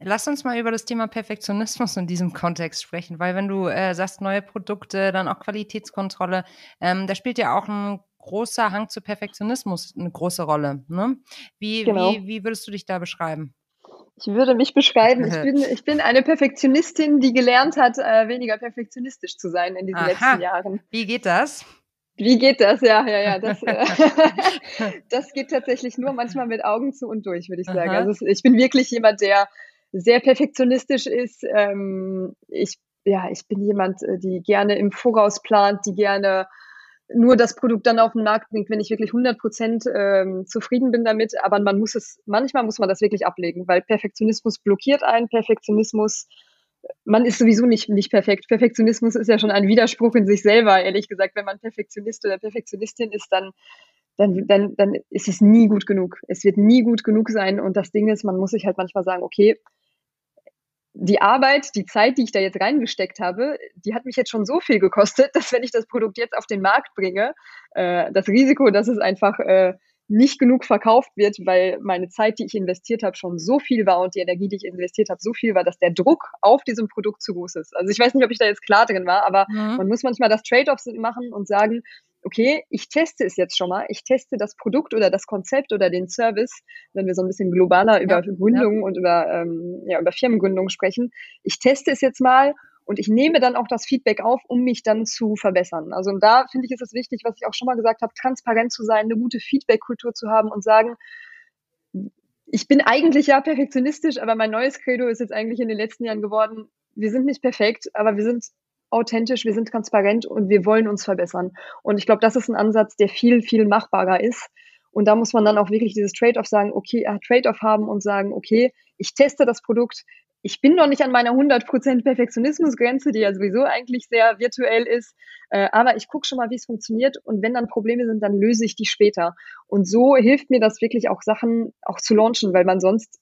[SPEAKER 1] Lass uns mal über das Thema Perfektionismus in diesem Kontext sprechen, weil wenn du äh, sagst, neue Produkte, dann auch Qualitätskontrolle, ähm, da spielt ja auch ein großer Hang zu Perfektionismus eine große Rolle. Ne? Wie, genau. wie, wie würdest du dich da beschreiben?
[SPEAKER 2] Ich würde mich beschreiben, ich [LAUGHS] bin, ich bin eine Perfektionistin, die gelernt hat, äh, weniger perfektionistisch zu sein in diesen Aha. letzten Jahren.
[SPEAKER 1] Wie geht das?
[SPEAKER 2] Wie geht das? Ja, ja, ja. Das, äh, [LAUGHS] [LAUGHS] das geht tatsächlich nur manchmal mit Augen zu und durch, würde ich sagen. Aha. Also ich bin wirklich jemand, der sehr perfektionistisch ist. Ähm, ich, ja, ich bin jemand, äh, die gerne im Voraus plant, die gerne nur das Produkt dann auf den Markt bringt, wenn ich wirklich 100 Prozent ähm, zufrieden bin damit. Aber man muss es, manchmal muss man das wirklich ablegen, weil Perfektionismus blockiert einen. Perfektionismus, man ist sowieso nicht, nicht perfekt. Perfektionismus ist ja schon ein Widerspruch in sich selber, ehrlich gesagt. Wenn man Perfektionist oder Perfektionistin ist, dann, dann, dann, dann ist es nie gut genug. Es wird nie gut genug sein. Und das Ding ist, man muss sich halt manchmal sagen, okay, die Arbeit, die Zeit, die ich da jetzt reingesteckt habe, die hat mich jetzt schon so viel gekostet, [LAUGHS] dass wenn ich das Produkt jetzt auf den Markt bringe, äh, das Risiko, dass es einfach äh, nicht genug verkauft wird, weil meine Zeit, die ich investiert habe, schon so viel war und die Energie, die ich investiert habe, so viel war, dass der Druck auf diesem Produkt zu groß ist. Also ich weiß nicht, ob ich da jetzt klar drin war, aber mhm. man muss manchmal das Trade-off machen und sagen, okay, ich teste es jetzt schon mal, ich teste das Produkt oder das Konzept oder den Service, wenn wir so ein bisschen globaler über ja, Gründung ja. und über, ähm, ja, über Firmengründung sprechen. Ich teste es jetzt mal und ich nehme dann auch das Feedback auf, um mich dann zu verbessern. Also da finde ich, ist es wichtig, was ich auch schon mal gesagt habe, transparent zu sein, eine gute Feedback-Kultur zu haben und sagen, ich bin eigentlich ja perfektionistisch, aber mein neues Credo ist jetzt eigentlich in den letzten Jahren geworden, wir sind nicht perfekt, aber wir sind authentisch, wir sind transparent und wir wollen uns verbessern. Und ich glaube, das ist ein Ansatz, der viel, viel machbarer ist. Und da muss man dann auch wirklich dieses Trade-off sagen, okay, äh, Trade-off haben und sagen, okay, ich teste das Produkt. Ich bin noch nicht an meiner 100% Perfektionismusgrenze, die ja sowieso eigentlich sehr virtuell ist, äh, aber ich gucke schon mal, wie es funktioniert und wenn dann Probleme sind, dann löse ich die später. Und so hilft mir das wirklich auch Sachen auch zu launchen, weil man sonst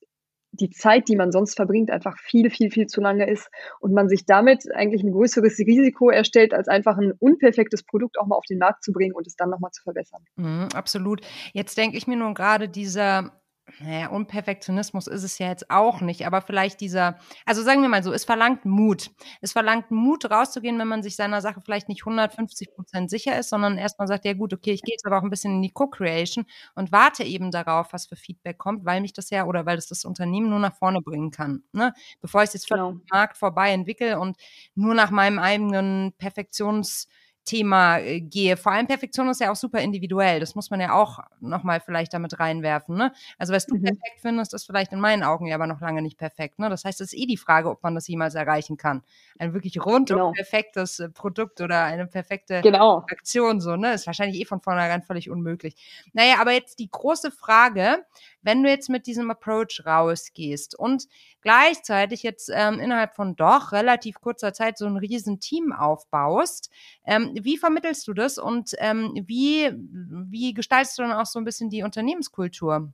[SPEAKER 2] die Zeit, die man sonst verbringt, einfach viel, viel, viel zu lange ist und man sich damit eigentlich ein größeres Risiko erstellt, als einfach ein unperfektes Produkt auch mal auf den Markt zu bringen und es dann nochmal zu verbessern.
[SPEAKER 1] Mhm, absolut. Jetzt denke ich mir nun gerade dieser naja, und Perfektionismus ist es ja jetzt auch nicht, aber vielleicht dieser, also sagen wir mal so, es verlangt Mut. Es verlangt Mut, rauszugehen, wenn man sich seiner Sache vielleicht nicht 150 Prozent sicher ist, sondern erstmal sagt, ja gut, okay, ich gehe jetzt aber auch ein bisschen in die Co-Creation und warte eben darauf, was für Feedback kommt, weil mich das ja oder weil das das Unternehmen nur nach vorne bringen kann. Ne? Bevor ich es jetzt genau. vom Markt vorbei entwickle und nur nach meinem eigenen Perfektions- Thema äh, gehe. Vor allem Perfektion ist ja auch super individuell. Das muss man ja auch nochmal vielleicht damit reinwerfen. Ne? Also was du mhm. perfekt findest, ist vielleicht in meinen Augen ja aber noch lange nicht perfekt. Ne? Das heißt, es ist eh die Frage, ob man das jemals erreichen kann. Ein wirklich rundum genau. perfektes äh, Produkt oder eine perfekte genau. Aktion so, ne? Ist wahrscheinlich eh von vornherein völlig unmöglich. Naja, aber jetzt die große Frage, wenn du jetzt mit diesem Approach rausgehst und gleichzeitig jetzt ähm, innerhalb von doch relativ kurzer Zeit so ein riesen Team aufbaust, ähm, wie vermittelst du das und ähm, wie, wie gestaltest du dann auch so ein bisschen die Unternehmenskultur?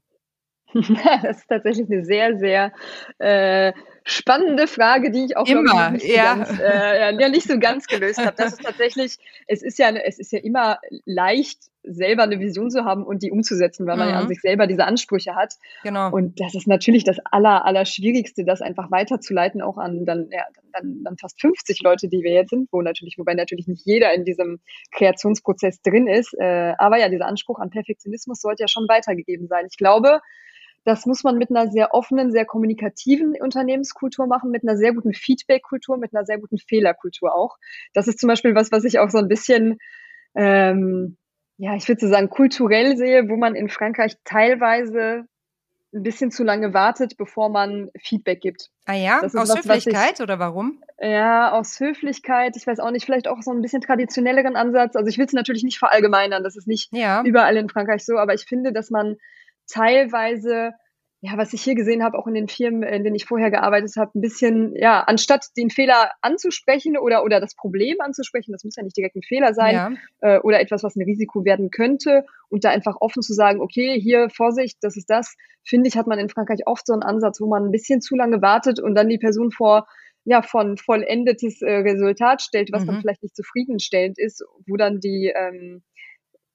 [SPEAKER 1] [LAUGHS]
[SPEAKER 2] Das ist tatsächlich eine sehr, sehr äh, spannende Frage, die ich auch
[SPEAKER 1] immer,
[SPEAKER 2] nicht,
[SPEAKER 1] ja.
[SPEAKER 2] So ganz, äh, ja, nicht so ganz gelöst habe. Das ist tatsächlich, es ist ja, es ist ja immer leicht, selber eine Vision zu haben und die umzusetzen, weil man mhm. ja an mhm. sich selber diese Ansprüche hat.
[SPEAKER 1] Genau.
[SPEAKER 2] Und das ist natürlich das aller, aller Schwierigste, das einfach weiterzuleiten, auch an dann, ja, dann, dann fast 50 Leute, die wir jetzt sind, wo natürlich, wobei natürlich nicht jeder in diesem Kreationsprozess drin ist. Äh, aber ja, dieser Anspruch an Perfektionismus sollte ja schon weitergegeben sein. Ich glaube, das muss man mit einer sehr offenen, sehr kommunikativen Unternehmenskultur machen, mit einer sehr guten Feedback-Kultur, mit einer sehr guten Fehlerkultur auch. Das ist zum Beispiel was, was ich auch so ein bisschen, ähm, ja, ich würde so sagen, kulturell sehe, wo man in Frankreich teilweise ein bisschen zu lange wartet, bevor man Feedback gibt.
[SPEAKER 1] Ah ja, aus was, Höflichkeit ich, oder warum?
[SPEAKER 2] Ja, aus Höflichkeit. Ich weiß auch nicht, vielleicht auch so ein bisschen traditionelleren Ansatz. Also ich will es natürlich nicht verallgemeinern, das ist nicht ja. überall in Frankreich so, aber ich finde, dass man teilweise, ja, was ich hier gesehen habe, auch in den Firmen, in denen ich vorher gearbeitet habe, ein bisschen, ja, anstatt den Fehler anzusprechen oder, oder das Problem anzusprechen, das muss ja nicht direkt ein Fehler sein, ja. äh, oder etwas, was ein Risiko werden könnte, und da einfach offen zu sagen, okay, hier, Vorsicht, das ist das, finde ich, hat man in Frankreich oft so einen Ansatz, wo man ein bisschen zu lange wartet und dann die Person vor ja, von vollendetes äh, Resultat stellt, was mhm. dann vielleicht nicht zufriedenstellend ist, wo dann die, ähm,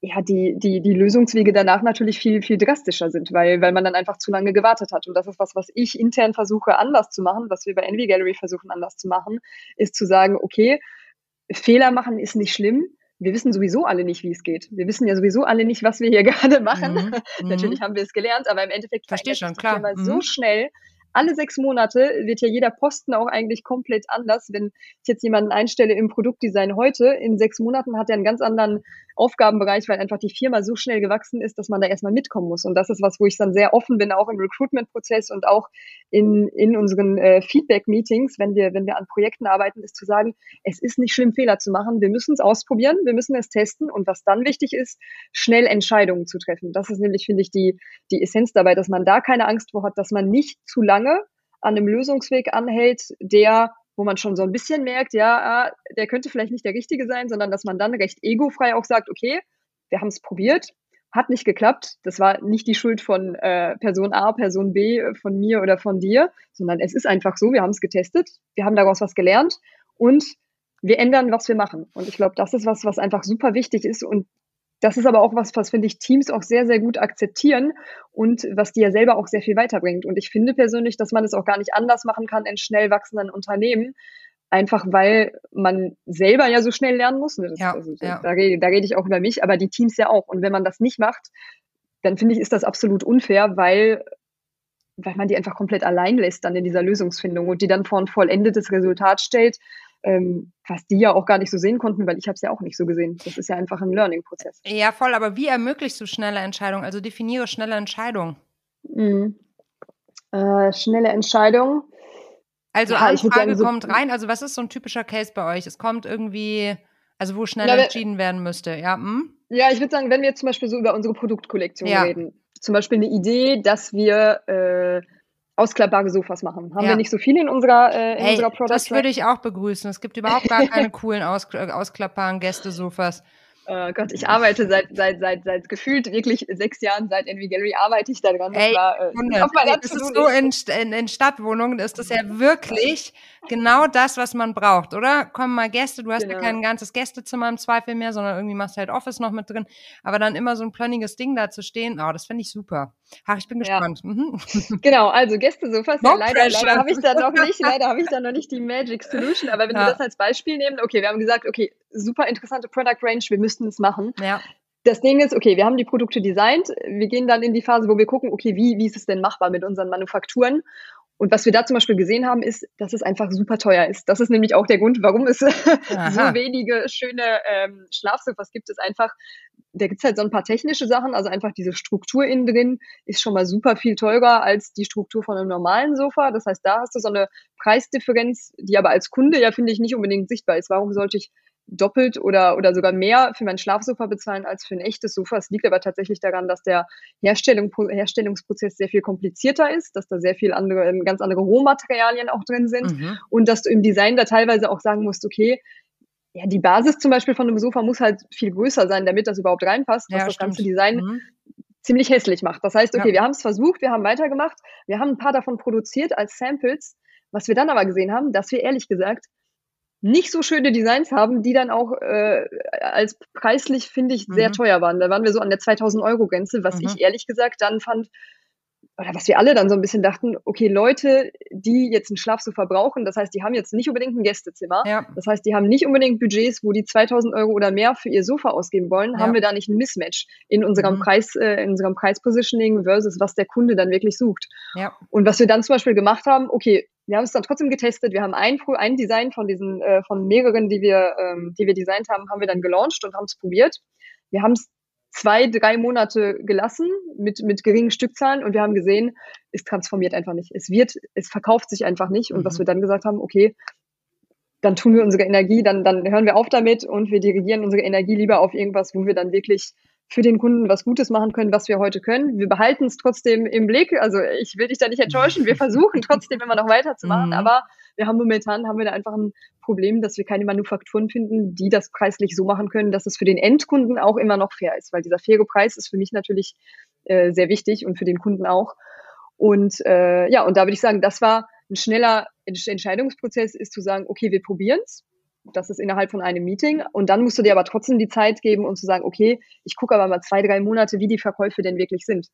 [SPEAKER 2] ja, die, die, die Lösungswege danach natürlich viel, viel drastischer sind, weil, weil man dann einfach zu lange gewartet hat. Und das ist was, was ich intern versuche anders zu machen, was wir bei Envy Gallery versuchen anders zu machen, ist zu sagen, okay, Fehler machen ist nicht schlimm. Wir wissen sowieso alle nicht, wie es geht. Wir wissen ja sowieso alle nicht, was wir hier [LAUGHS] gerade machen. Mhm, Natürlich haben wir es gelernt, aber im Endeffekt
[SPEAKER 1] verstehe schon, klar.
[SPEAKER 2] Mhm. so schnell, alle sechs Monate wird ja jeder Posten auch eigentlich komplett anders. Wenn ich jetzt jemanden einstelle im Produktdesign heute, in sechs Monaten hat er einen ganz anderen Aufgabenbereich, weil einfach die Firma so schnell gewachsen ist, dass man da erstmal mitkommen muss. Und das ist was, wo ich dann sehr offen bin, auch im Recruitment-Prozess und auch in, in unseren äh, Feedback-Meetings, wenn wir, wenn wir an Projekten arbeiten, ist zu sagen, es ist nicht schlimm, Fehler zu machen. Wir müssen es ausprobieren, wir müssen es testen. Und was dann wichtig ist, schnell Entscheidungen zu treffen. Das ist nämlich, finde ich, die, die Essenz dabei, dass man da keine Angst vor hat, dass man nicht zu lange an einem Lösungsweg anhält, der wo man schon so ein bisschen merkt, ja, ah, der könnte vielleicht nicht der richtige sein, sondern dass man dann recht egofrei auch sagt, okay, wir haben es probiert, hat nicht geklappt. Das war nicht die Schuld von äh, Person A, Person B, von mir oder von dir, sondern es ist einfach so, wir haben es getestet, wir haben daraus was gelernt und wir ändern, was wir machen. Und ich glaube, das ist was, was einfach super wichtig ist und das ist aber auch was, was finde ich Teams auch sehr, sehr gut akzeptieren und was die ja selber auch sehr viel weiterbringt. Und ich finde persönlich, dass man es auch gar nicht anders machen kann in schnell wachsenden Unternehmen, einfach weil man selber ja so schnell lernen muss. Das, ja, also, ja. Da, rede, da rede ich auch über mich, aber die Teams ja auch. Und wenn man das nicht macht, dann finde ich, ist das absolut unfair, weil weil man die einfach komplett allein lässt dann in dieser Lösungsfindung und die dann vor ein vollendetes Resultat stellt, ähm, was die ja auch gar nicht so sehen konnten, weil ich habe es ja auch nicht so gesehen. Das ist ja einfach ein Learning-Prozess.
[SPEAKER 1] Ja, voll, aber wie ermöglichst du schnelle Entscheidungen? Also definiere schnelle Entscheidungen.
[SPEAKER 2] Mhm. Äh, schnelle Entscheidungen.
[SPEAKER 1] Also ja, Anfrage so kommt rein. Also was ist so ein typischer Case bei euch? Es kommt irgendwie, also wo schnell ja, entschieden werden müsste. Ja, hm?
[SPEAKER 2] ja ich würde sagen, wenn wir zum Beispiel so über unsere Produktkollektion ja. reden, zum Beispiel eine Idee, dass wir äh, ausklappbare Sofas machen. Haben ja. wir nicht so viele in unserer, äh, in
[SPEAKER 1] hey,
[SPEAKER 2] unserer Product
[SPEAKER 1] Das würde ich auch begrüßen. Es gibt überhaupt gar keine coolen aus, ausklappbaren Gästesofas.
[SPEAKER 2] Oh Gott, ich arbeite seit, seit, seit, seit gefühlt wirklich sechs Jahren, seit Envy Gallery arbeite ich daran.
[SPEAKER 1] Ey, war äh, das ist so in, in, in Stadtwohnungen, ist das ja wirklich genau das, was man braucht, oder? Kommen mal Gäste, du hast genau. ja kein ganzes Gästezimmer im Zweifel mehr, sondern irgendwie machst du halt Office noch mit drin. Aber dann immer so ein plönniges Ding da zu stehen, oh, das finde ich super. Ach, ich bin gespannt. Ja. Mhm. [LAUGHS]
[SPEAKER 2] Genau, also Gästesofas, no ja, leider, leider habe ich da noch nicht, leider habe ich da noch [LAUGHS] nicht die Magic Solution, aber wenn ja. wir das als Beispiel nehmen, okay, wir haben gesagt, okay, super interessante Product Range, wir müssten es machen. Ja. Das Ding ist, okay, wir haben die Produkte designt, wir gehen dann in die Phase, wo wir gucken, okay, wie, wie ist es denn machbar mit unseren Manufakturen? Und was wir da zum Beispiel gesehen haben, ist, dass es einfach super teuer ist. Das ist nämlich auch der Grund, warum es [LAUGHS] so wenige schöne ähm, Schlafsofas gibt. Es einfach, da gibt es halt so ein paar technische Sachen, also einfach diese Struktur innen drin ist schon mal super viel teurer als die Struktur von einem normalen Sofa. Das heißt, da hast du so eine Preisdifferenz, die aber als Kunde ja, finde ich, nicht unbedingt sichtbar ist. Warum sollte ich doppelt oder, oder sogar mehr für mein Schlafsofa bezahlen als für ein echtes Sofa. Es liegt aber tatsächlich daran, dass der Herstellung, Herstellungsprozess sehr viel komplizierter ist, dass da sehr viel andere, ganz andere Rohmaterialien auch drin sind mhm. und dass du im Design da teilweise auch sagen musst, okay, ja, die Basis zum Beispiel von einem Sofa muss halt viel größer sein, damit das überhaupt reinpasst, was ja, das stimmt. ganze Design mhm. ziemlich hässlich macht. Das heißt, okay, ja. wir haben es versucht, wir haben weitergemacht, wir haben ein paar davon produziert als Samples. Was wir dann aber gesehen haben, dass wir ehrlich gesagt nicht so schöne Designs haben, die dann auch äh, als preislich, finde ich, sehr mhm. teuer waren. Da waren wir so an der 2000 Euro Grenze, was mhm. ich ehrlich gesagt dann fand, oder was wir alle dann so ein bisschen dachten, okay, Leute, die jetzt ein Schlafsofa brauchen, das heißt, die haben jetzt nicht unbedingt ein Gästezimmer, ja. das heißt, die haben nicht unbedingt Budgets, wo die 2000 Euro oder mehr für ihr Sofa ausgeben wollen, ja. haben wir da nicht ein Mismatch in unserem mhm. Preis, äh, in unserem Preispositioning versus was der Kunde dann wirklich sucht. Ja. Und was wir dann zum Beispiel gemacht haben, okay, wir haben es dann trotzdem getestet. Wir haben ein, ein Design von diesen, äh, von mehreren, die wir, ähm, die wir designt haben, haben wir dann gelauncht und haben es probiert. Wir haben es zwei, drei Monate gelassen mit, mit geringen Stückzahlen und wir haben gesehen, es transformiert einfach nicht. Es wird, es verkauft sich einfach nicht. Und mhm. was wir dann gesagt haben, okay, dann tun wir unsere Energie, dann, dann hören wir auf damit und wir dirigieren unsere Energie lieber auf irgendwas, wo wir dann wirklich für den Kunden was Gutes machen können, was wir heute können. Wir behalten es trotzdem im Blick. Also ich will dich da nicht enttäuschen. Wir [LAUGHS] versuchen trotzdem immer noch weiterzumachen, mhm. aber wir haben momentan haben wir da einfach ein Problem, dass wir keine Manufakturen finden, die das preislich so machen können, dass es für den Endkunden auch immer noch fair ist, weil dieser faire Preis ist für mich natürlich äh, sehr wichtig und für den Kunden auch. Und äh, ja, und da würde ich sagen, das war ein schneller Entscheidungsprozess, ist zu sagen, okay, wir probieren es das ist innerhalb von einem Meeting. Und dann musst du dir aber trotzdem die Zeit geben und um zu sagen, okay, ich gucke aber mal zwei, drei Monate, wie die Verkäufe denn wirklich sind.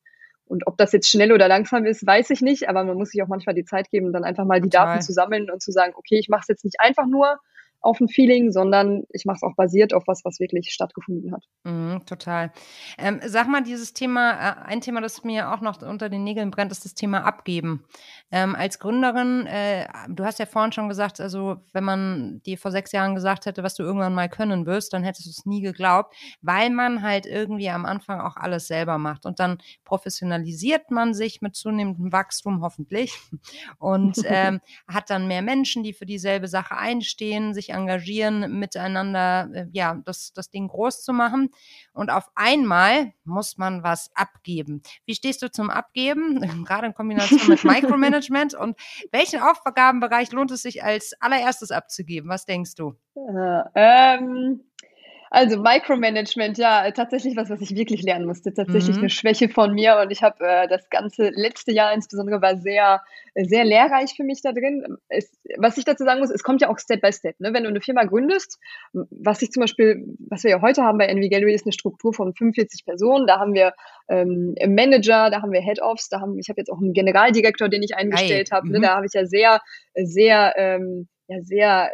[SPEAKER 2] Und ob das jetzt schnell oder langsam ist, weiß ich nicht, aber man muss sich auch manchmal die Zeit geben, dann einfach mal die Total. Daten zu sammeln und zu sagen, okay, ich mache es jetzt nicht einfach nur, auf ein Feeling, sondern ich mache es auch basiert auf was, was wirklich stattgefunden hat.
[SPEAKER 1] Mhm, total. Ähm, sag mal, dieses Thema, äh, ein Thema, das mir auch noch unter den Nägeln brennt, ist das Thema Abgeben. Ähm, als Gründerin, äh, du hast ja vorhin schon gesagt, also wenn man dir vor sechs Jahren gesagt hätte, was du irgendwann mal können wirst, dann hättest du es nie geglaubt, weil man halt irgendwie am Anfang auch alles selber macht. Und dann professionalisiert man sich mit zunehmendem Wachstum hoffentlich [LAUGHS] und ähm, hat dann mehr Menschen, die für dieselbe Sache einstehen, sich engagieren, miteinander äh, ja, das, das Ding groß zu machen. Und auf einmal muss man was abgeben. Wie stehst du zum Abgeben, [LAUGHS] gerade in Kombination mit [LAUGHS] Micromanagement? Und welchen Aufgabenbereich lohnt es sich als allererstes abzugeben? Was denkst du?
[SPEAKER 2] Äh, ähm, also Micromanagement, ja, tatsächlich was, was ich wirklich lernen musste. Tatsächlich mhm. eine Schwäche von mir und ich habe äh, das ganze letzte Jahr insbesondere war sehr, sehr lehrreich für mich da drin. Es, was ich dazu sagen muss, es kommt ja auch Step by Step. Ne? Wenn du eine Firma gründest, was ich zum Beispiel, was wir ja heute haben bei NV Gallery, ist eine Struktur von 45 Personen. Da haben wir ähm, Manager, da haben wir Head-Offs, da haben, ich habe jetzt auch einen Generaldirektor, den ich eingestellt habe. Ne? Mhm. Da habe ich ja sehr, sehr, ähm, ja, sehr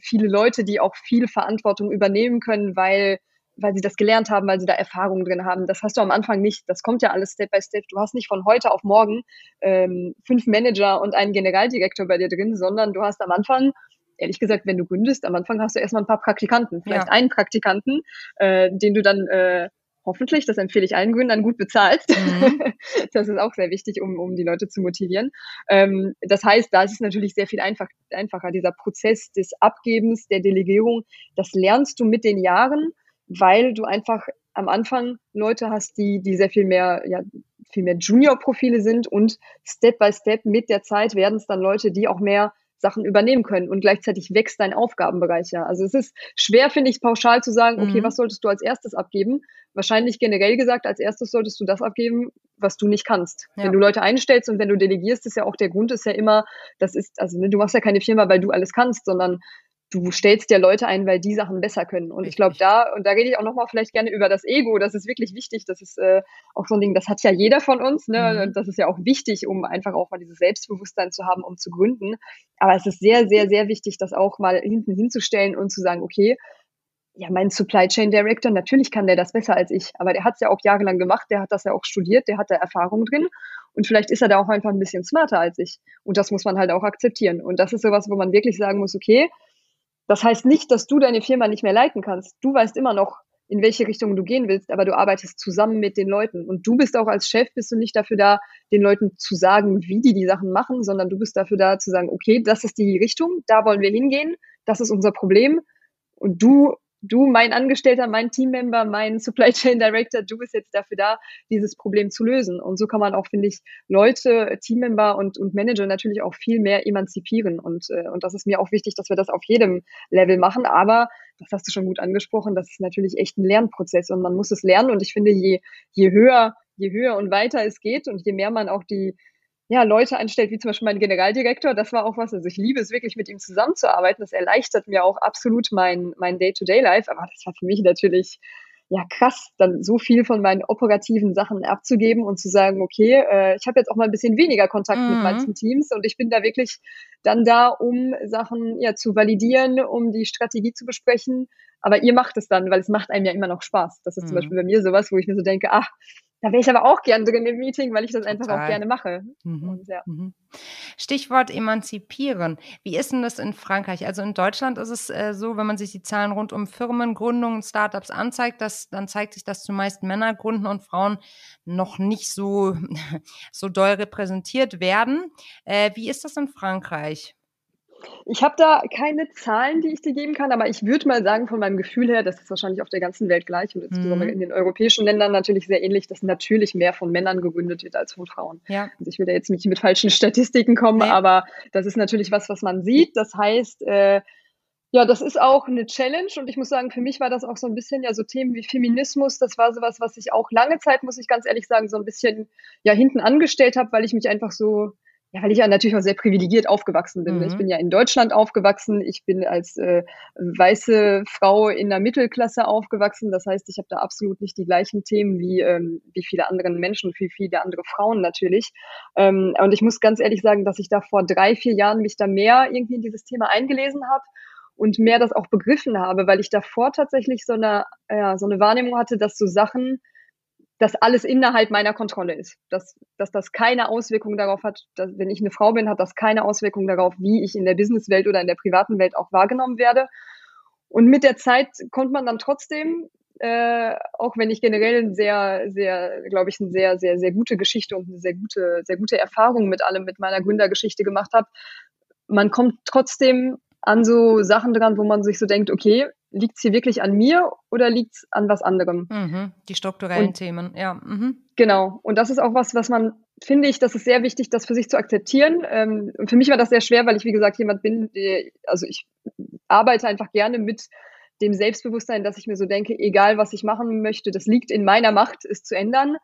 [SPEAKER 2] viele Leute, die auch viel Verantwortung übernehmen können, weil weil sie das gelernt haben, weil sie da Erfahrungen drin haben. Das hast du am Anfang nicht. Das kommt ja alles Step by Step. Du hast nicht von heute auf morgen ähm, fünf Manager und einen Generaldirektor bei dir drin, sondern du hast am Anfang, ehrlich gesagt, wenn du gründest, am Anfang hast du erstmal ein paar Praktikanten, vielleicht ja. einen Praktikanten, äh, den du dann äh, hoffentlich, das empfehle ich allen Gründern, gut bezahlt. Mhm. [LAUGHS] Das ist auch sehr wichtig, um, um die Leute zu motivieren. Ähm, das heißt, da ist es natürlich sehr viel einfach, einfacher. Dieser Prozess des Abgebens, der Delegierung, das lernst du mit den Jahren, weil du einfach am Anfang Leute hast, die, die sehr viel mehr, ja, viel mehr Junior-Profile sind und Step by Step mit der Zeit werden es dann Leute, die auch mehr Sachen übernehmen können und gleichzeitig wächst dein Aufgabenbereich ja. Also es ist schwer, finde ich, pauschal zu sagen, okay, mhm. was solltest du als erstes abgeben? Wahrscheinlich generell gesagt, als erstes solltest du das abgeben, was du nicht kannst. Ja. Wenn du Leute einstellst und wenn du delegierst, ist ja auch der Grund ist ja immer, das ist, also ne, du machst ja keine Firma, weil du alles kannst, sondern du stellst dir Leute ein, weil die Sachen besser können. Und ich glaube, da, und da rede ich auch nochmal vielleicht gerne über das Ego, das ist wirklich wichtig. Das ist äh, auch so ein Ding, das hat ja jeder von uns. Ne? Mhm. Und das ist ja auch wichtig, um einfach auch mal dieses Selbstbewusstsein zu haben, um zu gründen. Aber es ist sehr, sehr, sehr wichtig, das auch mal hinten hinzustellen und zu sagen, okay, ja, mein Supply Chain Director, natürlich kann der das besser als ich, aber der hat es ja auch jahrelang gemacht, der hat das ja auch studiert, der hat da Erfahrung drin und vielleicht ist er da auch einfach ein bisschen smarter als ich. Und das muss man halt auch akzeptieren. Und das ist sowas, wo man wirklich sagen muss, okay, das heißt nicht, dass du deine Firma nicht mehr leiten kannst. Du weißt immer noch, in welche Richtung du gehen willst, aber du arbeitest zusammen mit den Leuten. Und du bist auch als Chef, bist du nicht dafür da, den Leuten zu sagen, wie die die Sachen machen, sondern du bist dafür da zu sagen, okay, das ist die Richtung, da wollen wir hingehen, das ist unser Problem. Und du du, mein Angestellter, mein Teammember, mein Supply Chain Director, du bist jetzt dafür da, dieses Problem zu lösen. Und so kann man auch, finde ich, Leute, Teammember und, und Manager natürlich auch viel mehr emanzipieren. Und, äh, und das ist mir auch wichtig, dass wir das auf jedem Level machen. Aber, das hast du schon gut angesprochen, das ist natürlich echt ein Lernprozess und man muss es lernen. Und ich finde, je, je höher, je höher und weiter es geht und je mehr man auch die, ja, Leute anstellt, wie zum Beispiel mein Generaldirektor. Das war auch was, also ich liebe es wirklich, mit ihm zusammenzuarbeiten. Das erleichtert mir auch absolut mein, mein Day-to-Day-Life. Aber das war für mich natürlich, ja, krass, dann so viel von meinen operativen Sachen abzugeben und zu sagen, okay, äh, ich habe jetzt auch mal ein bisschen weniger Kontakt mhm. mit manchen Teams und ich bin da wirklich dann da, um Sachen ja zu validieren, um die Strategie zu besprechen. Aber ihr macht es dann, weil es macht einem ja immer noch Spaß. Das ist mhm. zum Beispiel bei mir sowas, wo ich mir so denke, ach, da wäre ich aber auch gern drin im Meeting, weil ich das einfach auch gerne mache. Mhm. Und, ja.
[SPEAKER 1] mhm. Stichwort emanzipieren. Wie ist denn das in Frankreich? Also in Deutschland ist es äh, so, wenn man sich die Zahlen rund um Firmengründungen, Startups anzeigt, dass, dann zeigt sich, dass zumeist Männer gründen und Frauen noch nicht so, [LAUGHS] so doll repräsentiert werden. Äh, wie ist das in Frankreich?
[SPEAKER 2] Ich habe da keine Zahlen, die ich dir geben kann, aber ich würde mal sagen, von meinem Gefühl her, das ist wahrscheinlich auf der ganzen Welt gleich und insbesondere mhm. in den europäischen Ländern natürlich sehr ähnlich, dass natürlich mehr von Männern gegründet wird als von Frauen. Ja. Also ich will da jetzt nicht mit falschen Statistiken kommen, nee. aber das ist natürlich was, was man sieht. Das heißt, äh, ja, das ist auch eine Challenge und ich muss sagen, für mich war das auch so ein bisschen ja so Themen wie Feminismus, das war sowas, was ich auch lange Zeit, muss ich ganz ehrlich sagen, so ein bisschen ja hinten angestellt habe, weil ich mich einfach so ja, weil ich ja natürlich auch sehr privilegiert aufgewachsen bin. Mhm. Ich bin ja in Deutschland aufgewachsen. Ich bin als äh, weiße Frau in der Mittelklasse aufgewachsen. Das heißt, ich habe da absolut nicht die gleichen Themen wie, ähm, wie viele andere Menschen, wie viele andere Frauen natürlich. Ähm, und ich muss ganz ehrlich sagen, dass ich da vor drei, vier Jahren mich da mehr irgendwie in dieses Thema eingelesen habe und mehr das auch begriffen habe, weil ich davor tatsächlich so eine, ja, so eine Wahrnehmung hatte, dass so Sachen, dass alles innerhalb meiner Kontrolle ist. Dass, dass das keine Auswirkung darauf hat, dass, wenn ich eine Frau bin, hat das keine Auswirkung darauf, wie ich in der Businesswelt oder in der privaten Welt auch wahrgenommen werde. Und mit der Zeit kommt man dann trotzdem, äh, auch wenn ich generell ein sehr, sehr, glaube ich, eine sehr, sehr, sehr gute Geschichte und eine sehr gute, sehr gute Erfahrung mit allem, mit meiner Gründergeschichte gemacht habe, man kommt trotzdem an so Sachen dran, wo man sich so denkt, okay, liegt es hier wirklich an mir oder liegt es an was anderem?
[SPEAKER 1] Mhm, die strukturellen und, Themen, ja. Mhm.
[SPEAKER 2] Genau. Und das ist auch was, was man, finde ich, das ist sehr wichtig, das für sich zu akzeptieren. Ähm, und für mich war das sehr schwer, weil ich, wie gesagt, jemand bin, der, also ich arbeite einfach gerne mit dem Selbstbewusstsein, dass ich mir so denke, egal was ich machen möchte, das liegt in meiner Macht, es zu ändern.